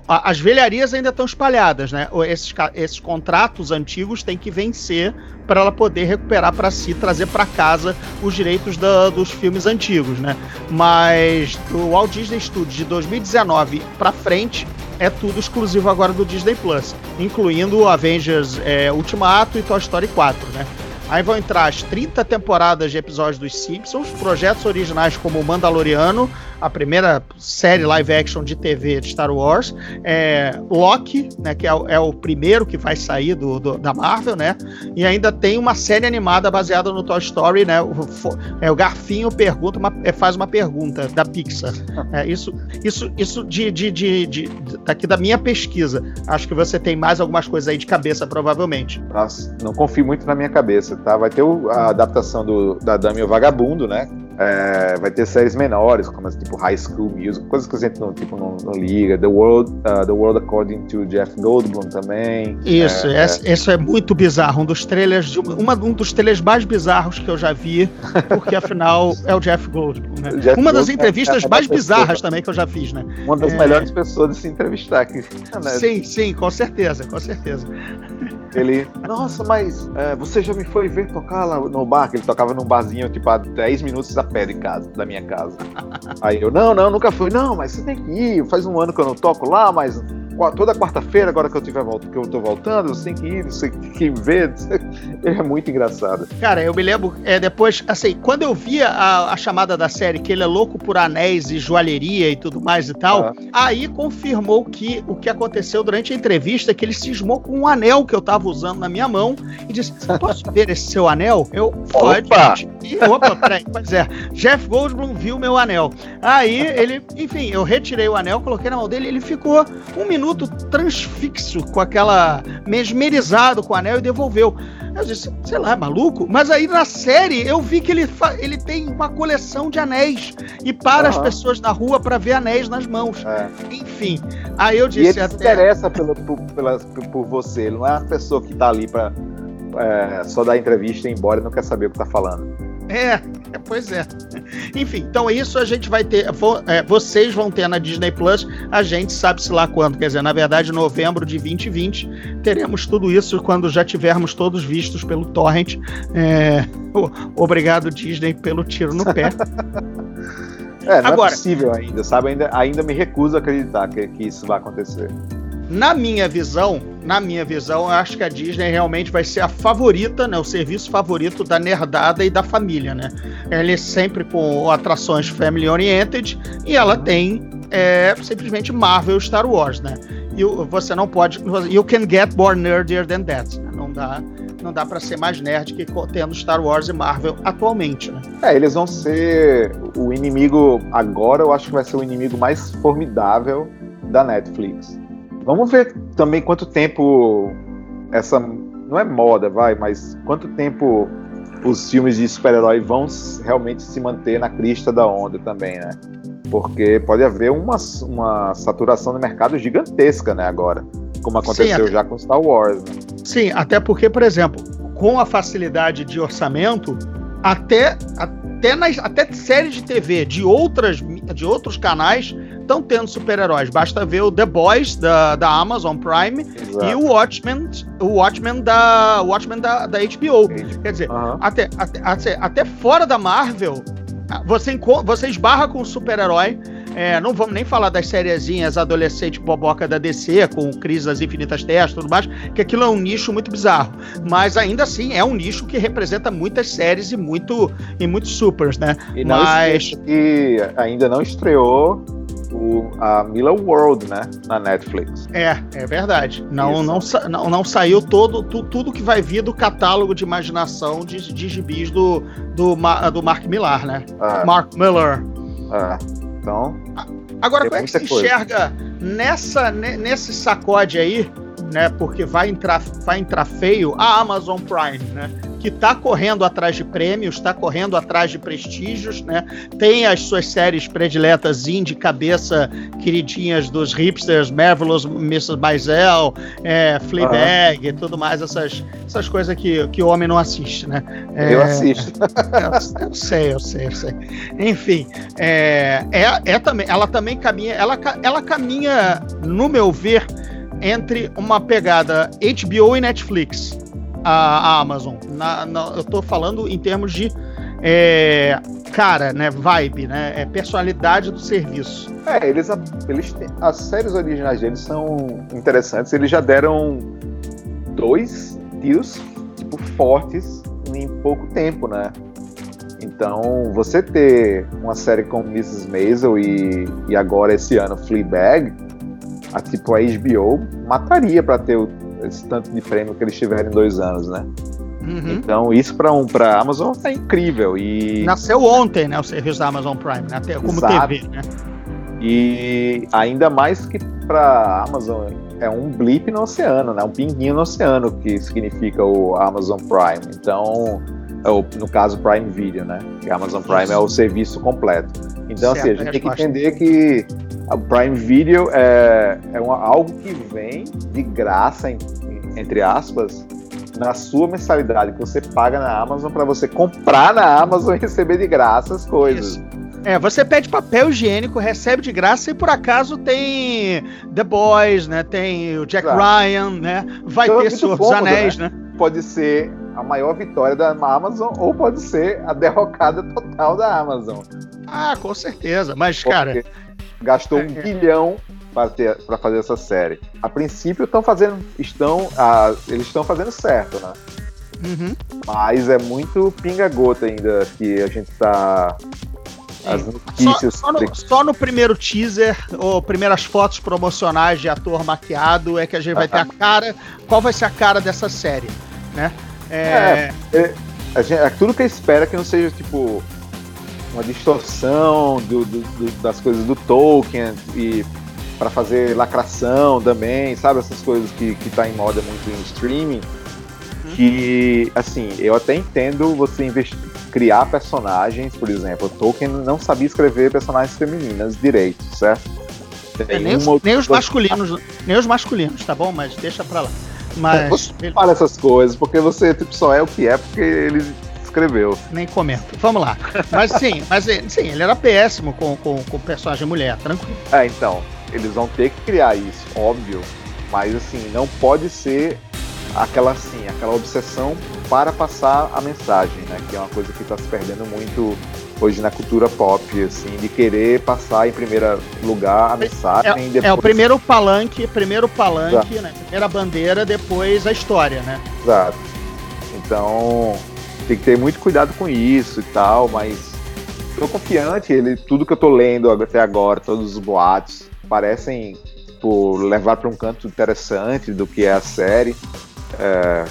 as velharias ainda estão espalhadas, né? Esses, esses contratos antigos têm que vencer para ela poder recuperar para si, trazer para casa os direitos da, dos filmes antigos, né? Mas o Walt Disney Studios de 2019 para frente é tudo exclusivo agora do Disney Plus, incluindo Avengers é, Ultimato e Toy Story 4, né? Aí vão entrar as 30 temporadas de episódios dos Simpsons, projetos originais como o Mandaloriano, a primeira série live action de TV de Star Wars, é, Loki, né, que é, é, o primeiro que vai sair do, do, da Marvel, né? E ainda tem uma série animada baseada no Toy Story, né? O, é, o Garfinho pergunta uma, é, faz uma pergunta da Pixar. É, isso, isso, isso de, de, de, de, daqui da minha pesquisa. Acho que você tem mais algumas coisas aí de cabeça, provavelmente. Nossa, não confio muito na minha cabeça, tá? Vai ter o, a adaptação do, da Dama e o Vagabundo, né? É, vai ter séries menores, como tipo High School Music, coisas que a gente não, tipo, não, não liga. The World, uh, The World According to Jeff Goldblum também. Isso, é, esse, isso é muito bizarro. Um dos trailers, de, uma, um dos trailers mais bizarros que eu já vi, porque afinal é o Jeff Goldblum. Né? Jeff uma das entrevistas é, é mais bizarras também que eu já fiz, né? Uma das melhores pessoas de se entrevistar aqui. Né? Sim, sim, com certeza, com certeza. Ele, nossa, mas é, você já me foi ver tocar lá no bar? Que ele tocava num barzinho, tipo, a 10 minutos a pé de casa, da minha casa. Aí eu, não, não, nunca fui. Não, mas você tem que ir. Faz um ano que eu não toco lá, mas toda quarta-feira, agora que eu tiver volta, que eu tô voltando, você tem que ir, você tem que ver. Ele é muito engraçado. Cara, eu me lembro, é, depois, assim, quando eu via a, a, chamada da série que ele é louco por anéis e joalheria e tudo mais e tal, ah. aí confirmou que o que aconteceu durante a entrevista é que ele cismou com um anel que eu tava usando na minha mão e disse: Posso ver esse seu anel? Eu, pode. Opa! E, opa, peraí, pois é. Jeff Goldblum viu meu anel. Aí ele, enfim, eu retirei o anel, coloquei na mão dele e ele ficou um minuto transfixo com aquela. mesmerizado com o anel e devolveu. Eu disse, sei lá, maluco? Mas aí na série eu vi que ele, ele tem uma coleção de anéis e para uhum. as pessoas na rua para ver anéis nas mãos. É. Enfim, aí eu disse. E ele até... se interessa pelo, por, pela, por você, não é a pessoa que tá ali para é, só dar entrevista e ir embora e não quer saber o que tá falando. É, pois é. Enfim, então isso a gente vai ter. É, vocês vão ter na Disney Plus, a gente sabe-se lá quando. Quer dizer, na verdade, novembro de 2020, teremos tudo isso quando já tivermos todos vistos pelo Torrent. É, obrigado, Disney, pelo tiro no pé. É, não é Agora, é possível ainda, sabe? Ainda, ainda me recuso a acreditar que, que isso vai acontecer. Na minha visão, na minha visão, acho que a Disney realmente vai ser a favorita, né? O serviço favorito da nerdada e da família, né? Ela é sempre com atrações family oriented e ela tem é, simplesmente Marvel Star Wars, né? E você não pode. You can get more nerdier than that. Né? Não dá não dá para ser mais nerd que tendo Star Wars e Marvel atualmente, né? É, eles vão ser o inimigo agora, eu acho que vai ser o inimigo mais formidável da Netflix. Vamos ver também quanto tempo essa. Não é moda, vai, mas quanto tempo os filmes de super-herói vão realmente se manter na crista da onda também, né? Porque pode haver uma, uma saturação no mercado gigantesca, né, agora. Como aconteceu Sim, já com Star Wars. Né? Sim, até porque, por exemplo, com a facilidade de orçamento, até, até, nas, até séries de TV de, outras, de outros canais estão tendo super-heróis. Basta ver o The Boys da, da Amazon Prime Exato. e o Watchmen, o Watchmen da, Watchmen da, da HBO. Quer dizer, uhum. até, até, até fora da Marvel, você, você esbarra com um super-herói. É, não vamos nem falar das sériezinhas adolescente boboca da DC, com Crise das Infinitas Terras e tudo mais, que aquilo é um nicho muito bizarro. Mas ainda assim é um nicho que representa muitas séries e, muito, e muitos supers, né? E Mas. Que ainda não estreou o, a Mila World, né? Na Netflix. É, é verdade. Não, não, não, não saiu todo, tu, tudo que vai vir do catálogo de imaginação de, de gibis do, do, do Mark Millar, né? É. Mark Miller. É. Então. Agora, como é que se enxerga nessa, nesse sacode aí, né? Porque vai entrar, vai entrar feio a Amazon Prime, né? que está correndo atrás de prêmios, está correndo atrás de prestígios, né? Tem as suas séries prediletas indie cabeça queridinhas dos hipsters, Marvelous Mrs. Maisel, é, Fleabag uhum. e tudo mais, essas, essas coisas que, que o homem não assiste, né? É, eu assisto. Eu, eu, sei, eu sei, eu sei. Enfim, é, é, é também, ela também caminha, ela, ela caminha, no meu ver, entre uma pegada HBO e Netflix, a, a Amazon. Na, na, eu tô falando em termos de é, cara, né, vibe, né, é personalidade do serviço. É, eles, eles as séries originais deles são interessantes. Eles já deram dois tiros tipo fortes em pouco tempo, né? Então, você ter uma série como Mrs. Maisel e, e agora esse ano Fleabag, a tipo a HBO mataria para ter o, esse tanto de prêmio que eles tiveram em dois anos, né? Uhum. Então, isso para um, para Amazon é incrível. E... Nasceu ontem, né? O serviço da Amazon Prime, né? como Exato. TV, né? E ainda mais que para Amazon é um blip no oceano, né? Um pinguinho no oceano que significa o Amazon Prime. Então, é no caso Prime Video, né? A Amazon Prime é o serviço completo. Então, certo, assim, a gente tem que entender que o Prime Video é, é uma, algo que vem de graça, entre aspas, na sua mensalidade que você paga na Amazon para você comprar na Amazon e receber de graça as coisas. Isso. É, você pede papel higiênico, recebe de graça e por acaso tem The Boys, né? Tem o Jack Exato. Ryan, né? Vai então, ter é Senhor dos Anéis, né? né? Pode ser a maior vitória da Amazon ou pode ser a derrocada total da Amazon. Ah, com certeza. Mas, Porque cara. Gastou um é, é. bilhão para fazer essa série. A princípio estão fazendo, estão, ah, eles estão fazendo certo, né? Uhum. Mas é muito pinga-gota ainda que a gente está as notícias. Só, só, no, só, no, primeiro teaser, ou primeiras fotos promocionais de ator maquiado, é que a gente vai ter a cara. Qual vai ser a cara dessa série, né? É, é, é, a gente, é tudo que espera que não seja tipo uma distorção do, do, do, das coisas do Tolkien e para fazer lacração também, sabe? Essas coisas que, que tá em moda muito em streaming. Uhum. Que, assim, eu até entendo você investir, criar personagens, por exemplo. Tolkien não sabia escrever personagens femininas direito, certo? É, nem, os, nem, os, masculinos, nem os masculinos, tá bom? Mas deixa pra lá. Mas. Você fala essas coisas, porque você tipo, só é o que é porque ele escreveu. Nem comento. Vamos lá. Mas sim, mas sim, ele era péssimo com, com, com personagem mulher, tranquilo. É, então eles vão ter que criar isso, óbvio. Mas assim, não pode ser aquela assim, aquela obsessão para passar a mensagem, né? Que é uma coisa que está se perdendo muito hoje na cultura pop, assim, de querer passar em primeiro lugar a mensagem. É, depois... é o primeiro palanque, primeiro palanque, né? Primeira bandeira, depois a história, né? Exato. Então tem que ter muito cuidado com isso e tal, mas tô confiante, ele, tudo que eu tô lendo até agora, todos os boatos, parecem tipo, levar para um canto interessante do que é a série. É,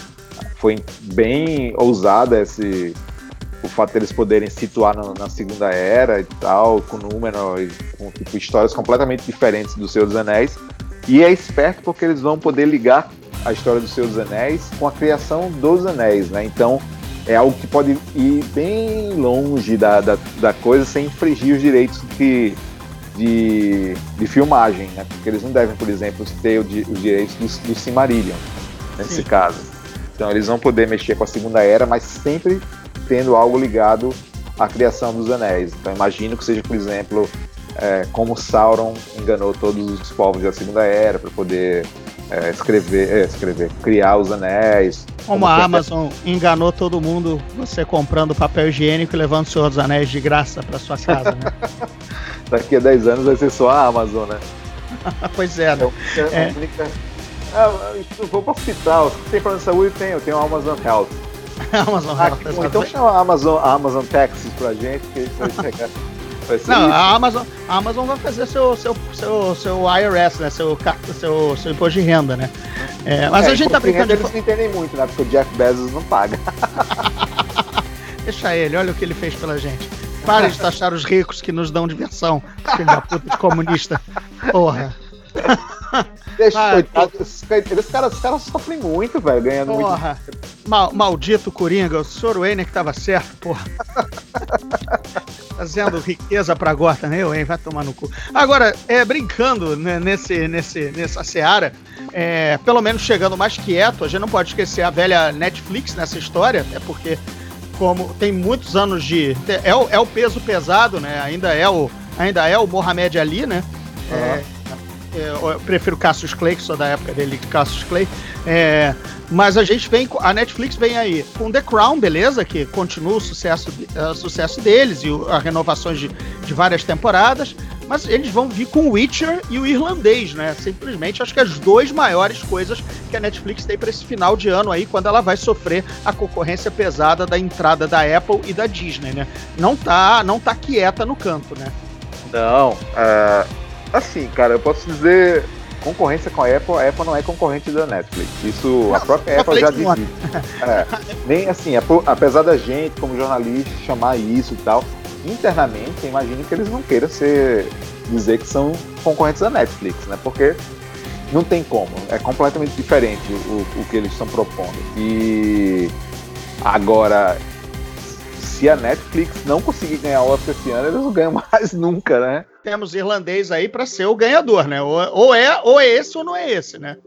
foi bem ousada esse o fato deles poderem situar no, na Segunda Era e tal, com número, com tipo, histórias completamente diferentes do Senhor dos Anéis. E é esperto porque eles vão poder ligar a história do Senhor dos Anéis com a criação dos Anéis, né? Então é algo que pode ir bem longe da, da, da coisa sem infringir os direitos que de, de filmagem, né? Porque eles não devem, por exemplo, ter o, os direitos do, do Silmarillion, nesse Sim. caso. Então eles vão poder mexer com a Segunda Era, mas sempre tendo algo ligado à criação dos anéis. Então imagino que seja, por exemplo, é, como Sauron enganou todos os povos da Segunda Era para poder é, escrever, é, escrever, criar os anéis. Como, a Amazon enganou todo mundo, você comprando papel higiênico e levando o Senhor dos Anéis de graça para sua casa, né? daqui a 10 anos vai ser só a Amazon, né? pois é, né? É. Única... Ah, eu vou para o hospital, se tem plano de saúde, tem, eu tenho a Amazon Health. Amazon ah, Health. Então chama a Amazon, a Amazon Taxis pra gente, que a gente vai chegar. Não, a Amazon, a Amazon vai fazer seu, seu, seu, seu IRS, né? Seu, seu, seu imposto de renda, né? É, mas é, a gente tá brincando. De... Eles não entendem muito, né? Porque o Jeff Bezos não paga. Deixa ele, olha o que ele fez pela gente. Pare de taxar os ricos que nos dão diversão, filho da puta de comunista. Porra. Deixa, Ah, coitado, esses, caras, caras sofrem muito, velho, ganhando muito. Porra. Mal- maldito Coringa, o Sr. Wayne que tava certo, porra. Fazendo riqueza pra Gotham, eu, hein? Vai tomar no cu. Agora, é, brincando né, nesse, nesse, nessa seara, é, pelo menos chegando mais quieto, a gente não pode esquecer a velha Netflix nessa história, é porque como tem muitos anos de. É o, é o peso pesado, né? Ainda é o, ainda é o Mohamed Ali, né? É, é, eu prefiro Cassius Clay, que sou da época dele, Cassius Clay. É, mas a gente vem, a Netflix vem aí com The Crown, beleza? Que continua o sucesso, de- eh, sucesso deles e as renovações de, de várias temporadas. Mas eles vão vir com Witcher e o Irlandês, né? Simplesmente acho que as duas maiores coisas que a Netflix tem para esse final de ano aí, quando ela vai sofrer a concorrência pesada da entrada da Apple e da Disney, né? Não tá, não tá quieta no canto, né? Não, é, assim, cara, eu posso dizer concorrência com a Apple, a Apple não é concorrente da Netflix. Isso a própria Apple já disse. É, nem assim, apesar da gente, como jornalista, chamar isso e tal, internamente, eu imagino que eles não queiram ser dizer que são concorrentes da Netflix, né? Porque não tem como, é completamente diferente o, o que eles estão propondo. E agora, se a Netflix não conseguir ganhar o Oscar esse ano, eles não ganham mais nunca, né? Temos irlandês aí para ser o ganhador, né? Ou, é, ou é esse ou não é esse, né?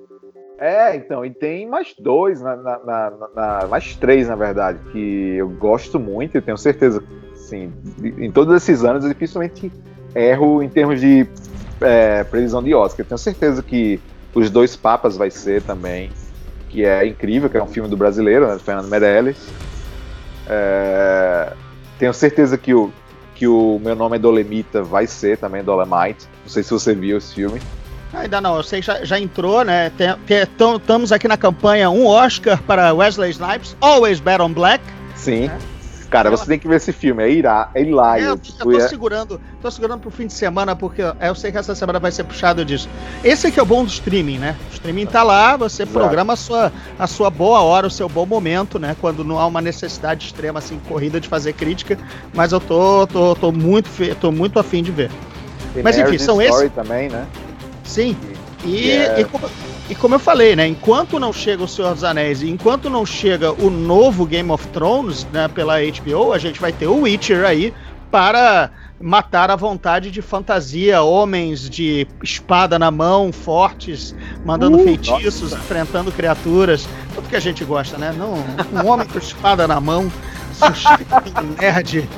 É, então, e tem mais dois, na, na- na- na- mais três, na verdade, que eu gosto muito, eu tenho certeza, sim, em todos esses anos eu dificilmente erro em termos de é, previsão de Oscar. Eu tenho certeza que Os Dois Papas vai ser também, que é incrível, que é um filme do brasileiro, né, do Fernando Meirelles. É, tenho certeza que o, que o Meu Nome é Dolemita vai ser também, Dolemite. Não sei se você viu esse filme. Ainda não, eu sei que já, já entrou, né? Estamos aqui na campanha um Oscar para Wesley Snipes, Always Bet on Black. Sim. Cara, você tem que ver esse filme, é irá, é É, hilário. eu, tipo, eu tô é- segurando, tô segurando pro fim de semana, porque eu sei que essa semana vai ser puxado disso. Esse aqui é o bom do streaming, né? O streaming tá lá, você Exato. programa a sua, a sua boa hora, o seu bom momento, né? Quando não há uma necessidade extrema, assim, corrida de fazer crítica. Mas eu tô, tô, tô muito, tô muito afim de ver. tem mas, enfim, são Story também, né? Sim. E, Que é- e, como, e como eu falei, né? Enquanto não chega o Senhor dos Anéis e enquanto não chega o novo Game of Thrones, né, pela HBO, a gente vai ter o Witcher aí para matar a vontade de fantasia, homens de espada na mão, fortes, mandando Uh, feitiços, enfrentando criaturas. Tudo que a gente gosta, né? Não, um homem com espada na mão, sushi nerd.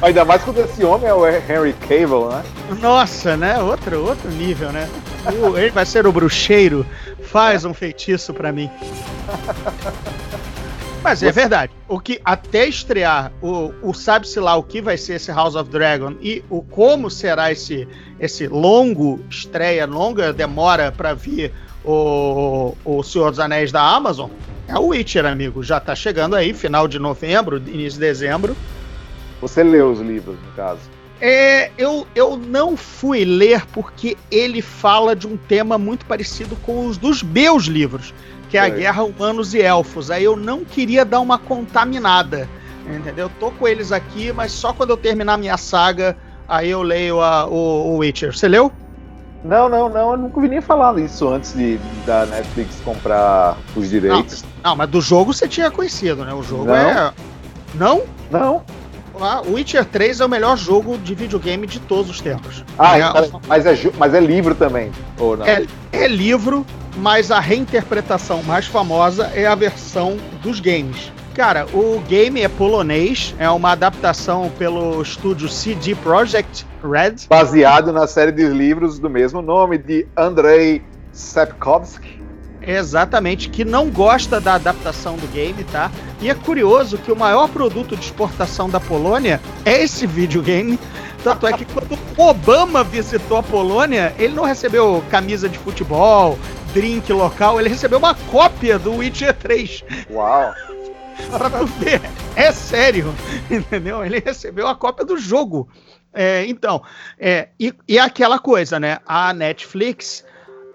Ainda mais quando esse homem é o Henry Cavill, né? Nossa, né? Outro, outro nível, né? O- ele vai ser o bruxeiro. Faz um feitiço pra mim. Mas é verdade. O que até estrear o, o sabe-se lá o que vai ser esse House of Dragon e o como será esse esse longo estreia, longa demora pra vir o, o Senhor dos Anéis da Amazon. É o Witcher, amigo. Já tá chegando aí, final de novembro, início de dezembro. Você leu os livros, no caso. É, eu, eu não fui ler porque ele fala de um tema muito parecido com os dos meus livros, que é a Sei. Guerra Humanos e Elfos. Aí eu não queria dar uma contaminada, entendeu? Tô com eles aqui, mas só quando eu terminar minha saga, aí eu leio a- o, o Witcher. Você leu? Não, não, não, eu nunca ouvi nem falar disso antes de da Netflix comprar os direitos. Não, mas do jogo você tinha conhecido, né? O jogo Não. é. Não? Não. O Witcher 3 é o melhor jogo de videogame de todos os tempos. Ah, é, então- mas, é, mas é livro também, ou não? É, é livro, mas a reinterpretação mais famosa é a versão dos games. Cara, o game é polonês, é uma adaptação pelo estúdio CD Projekt Red. Baseado na série de livros do mesmo nome, de Andrei Sapkowski. Exatamente, que não gosta da adaptação do game, tá? E é curioso que o maior produto de exportação da Polônia é esse videogame. Tanto é que quando o Obama visitou a Polônia, ele não recebeu camisa de futebol, drink local, ele recebeu uma cópia do Witcher 3. Uau! pra tu ver. É sério, entendeu? Ele recebeu a cópia do jogo. É, então, é, e, e aquela coisa, né? A Netflix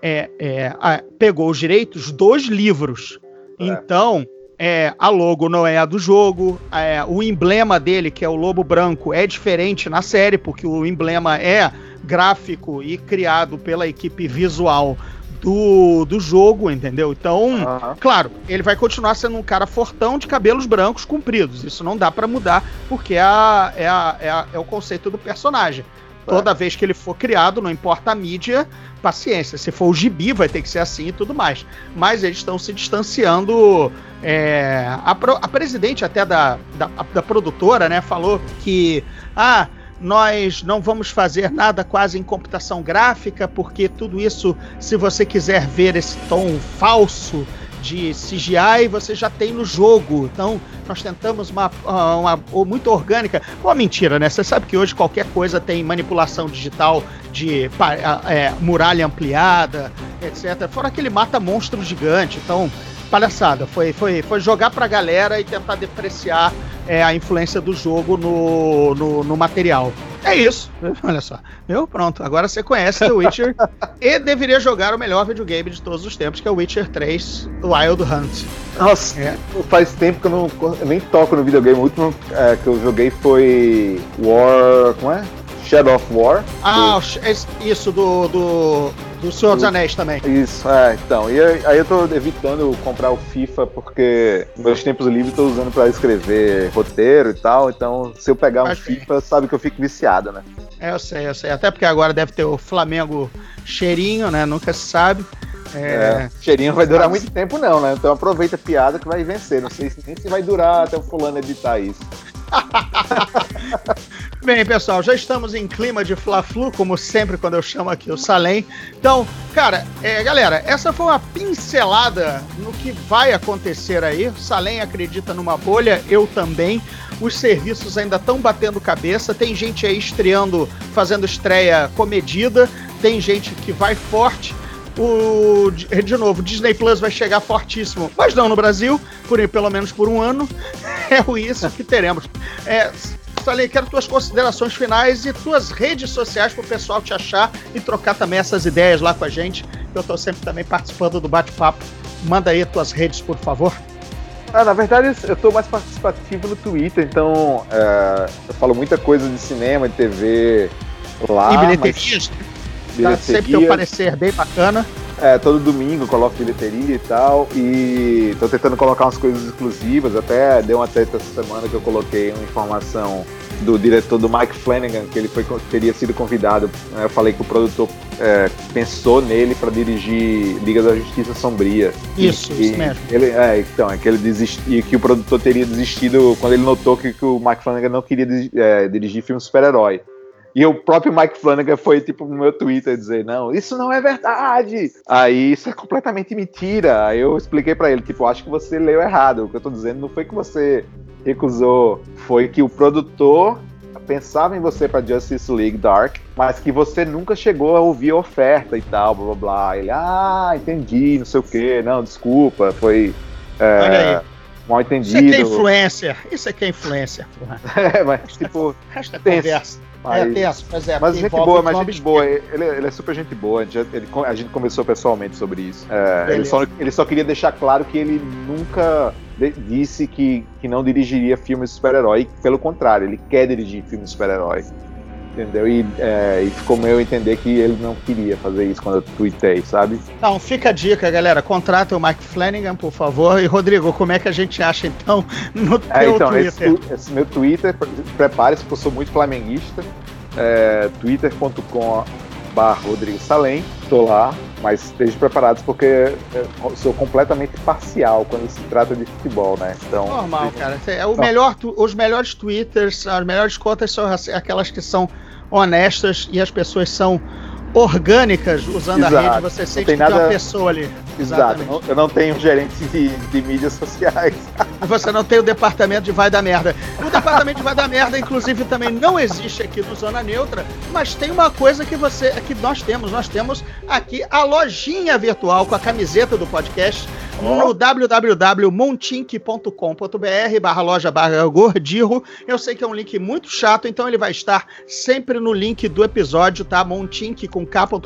é, é, a- pegou os direitos dos livros. É. Então, é, a logo não é a do jogo. é, o emblema dele, que é o lobo branco, é diferente na série, porque o emblema é gráfico e criado pela equipe visual do, do jogo, entendeu? Então, Aham. claro, ele vai continuar sendo um cara fortão de cabelos brancos compridos. Isso não dá pra mudar, porque é, a- é, a- é, a- é o conceito do personagem. Toda vez que ele for criado, não importa a mídia, paciência. Se for o gibi, vai ter que ser assim e tudo mais. Mas eles estão se distanciando. é, a, a presidente até da, da, da produtora, né, falou que ah, nós não vamos fazer nada quase em computação gráfica, porque tudo isso, se você quiser ver esse tom falso de CGI, você já tem no jogo. Então, nós tentamos uma, uma, uma muito orgânica. Pô, mentira, né? Você sabe que hoje qualquer coisa tem manipulação digital de pa- é, muralha ampliada, etc. Fora aquele mata monstro gigante. Então, palhaçada. Foi, foi, foi jogar pra galera e tentar depreciar é, a influência do jogo no, no, no material. É isso. Olha só. Meu, pronto. Agora você conhece The Witcher e deveria jogar o melhor videogame de todos os tempos, que é o Witcher 3 Wild Hunt. Nossa, É. faz tempo que eu, não, eu nem toco no videogame. O último é, que eu joguei foi War. Como é? Shadow of War. Ah, esse- isso do, do, do Senhor dos Anéis também. Isso, é, então. E aí aí eu tô evitando comprar o FIFA porque meus tempos livres eu tô usando pra escrever roteiro e tal. Então, se eu pegar um Faz bem. FIFA, sabe que eu fico viciado, né? É, eu sei, eu sei. Até porque agora deve ter o Flamengo cheirinho, né? Nunca se sabe. É, É, cheirinho não vai durar muito tempo, não, né? Então aproveita a piada que vai vencer. Não sei se- nem se vai durar até o fulano editar isso. Bem, pessoal, já estamos em clima de Fla-Flu, como sempre quando eu chamo aqui o Salem. Então, cara, é, galera, essa foi uma pincelada no que vai acontecer aí. O Salem acredita numa bolha, eu também. Os serviços ainda estão batendo cabeça. Tem gente aí estreando, fazendo estreia comedida. Tem gente que vai forte. O, de de novo, Disney Plus vai chegar fortíssimo, mas não no Brasil, por pelo menos por um ano. É o isso que teremos. É, Salem, quero tuas considerações finais e tuas redes sociais para o pessoal te achar e trocar também essas ideias lá com a gente. Eu estou sempre também participando do bate-papo. Manda aí tuas redes, por favor. Ah, na verdade, eu tô mais participativo no Twitter, então é, eu falo muita coisa de cinema, de TV lá. e mas- bilheterias. Tá sempre teu bilheterias. parecer bem bacana. É, todo domingo coloco bilheteria e tal. E tô tentando colocar umas coisas exclusivas. Até deu uma treta essa semana que eu coloquei uma informação do diretor do Mike Flanagan, que ele foi, teria sido convidado. né, Eu falei que o produtor é, pensou nele para dirigir Liga da Justiça Sombria. Isso, E- isso mesmo. Ele, é, então, é que ele desistiu, que o produtor teria desistido quando ele notou que, que o Mike Flanagan não queria é, dirigir filme super-herói. E o próprio Mike Flanagan foi, tipo, no meu Twitter dizer, não, isso não é verdade. Aí, isso é completamente mentira. Aí eu expliquei pra ele, tipo, acho que você leu errado. O que eu tô dizendo não foi que você recusou, foi que o produtor pensava em você pra Justice League Dark, mas que você nunca chegou a ouvir a oferta e tal, blá blá blá. Ele, ah, entendi, não sei o que, não, desculpa, foi é, Olha aí. mal Isso aqui é entendido. influencer. Isso aqui é influencer. porra. É, mas tipo, é Tenso. conversa. Mas, É tenso, mas é. mas gente boa, mas gente boa, ele, ele é super gente boa, a gente, ele- a gente conversou pessoalmente sobre isso. É, ele, só, ele só queria deixar claro que ele nunca disse que, que não dirigiria filmes de super-herói, pelo contrário, ele quer dirigir filmes de super-herói. Entendeu? E, é, e ficou meu entender que ele não queria fazer isso quando eu tuitei, sabe? Então, fica a dica, galera. Contrata o Mike Flanagan, por favor. E, Rodrigo, como é que a gente acha, então, no É, teu então, esse, Twitter? tu- esse meu Twitter, prepare-se, porque eu sou muito flamenguista. É, twitter.com barra Rodrigo Salem, tô lá, mas estejam preparados porque eu sou completamente parcial quando se trata de futebol, né? Então, Normal, cara. É o melhor, os melhores twitters, as melhores contas são as- aquelas que são honestas e as pessoas são orgânicas usando a Exato. rede. Você Não sente tem que tem uma nada- pessoa ali. Exato, Exatamente. eu não tenho gerente de, de mídias sociais. Você não tem o departamento de vai da merda. Departamento de vai da merda, inclusive, também não existe aqui no Zona Neutra, mas tem uma coisa que você, que nós temos, nós temos aqui a lojinha virtual com a camiseta do podcast. no www.montink.com.br barra loja barra gordirro. Eu sei que é um link muito chato, então ele vai estar sempre no link do episódio, tá? Montink com k.com.br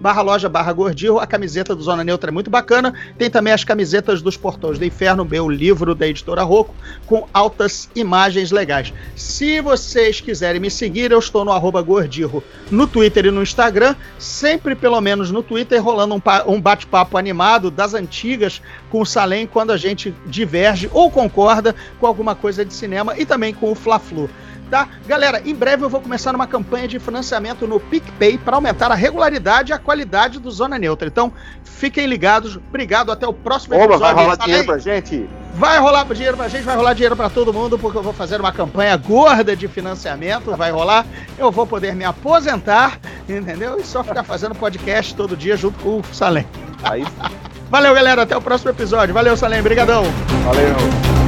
barra loja barra gordirro. A camiseta do Zona Neutra é muito bacana. Tem também as camisetas dos Portões do Inferno, meu livro da editora Rocco, com altas imagens legais. Se vocês quiserem me seguir, eu estou no arroba gordirro no Twitter e no Instagram, sempre pelo menos no Twitter, rolando um, um bate-papo animado das antigas com o Salem quando a gente diverge ou concorda com alguma coisa de cinema e também com o Fla-Flu. Tá? Galera, em breve eu vou começar uma campanha de financiamento no PicPay para aumentar a regularidade e a qualidade do Zona Neutra. Então, fiquem ligados. Obrigado, até o próximo Oba, episódio. vai rolar Salem. dinheiro pra gente? Vai rolar dinheiro pra gente, vai rolar dinheiro pra todo mundo, porque eu vou fazer uma campanha gorda de financiamento, vai rolar. Eu vou poder me aposentar, entendeu? E só ficar fazendo podcast todo dia junto com o Salem. Aí, Valeu, galera, até o próximo episódio. Valeu, Salem, brigadão. valeu.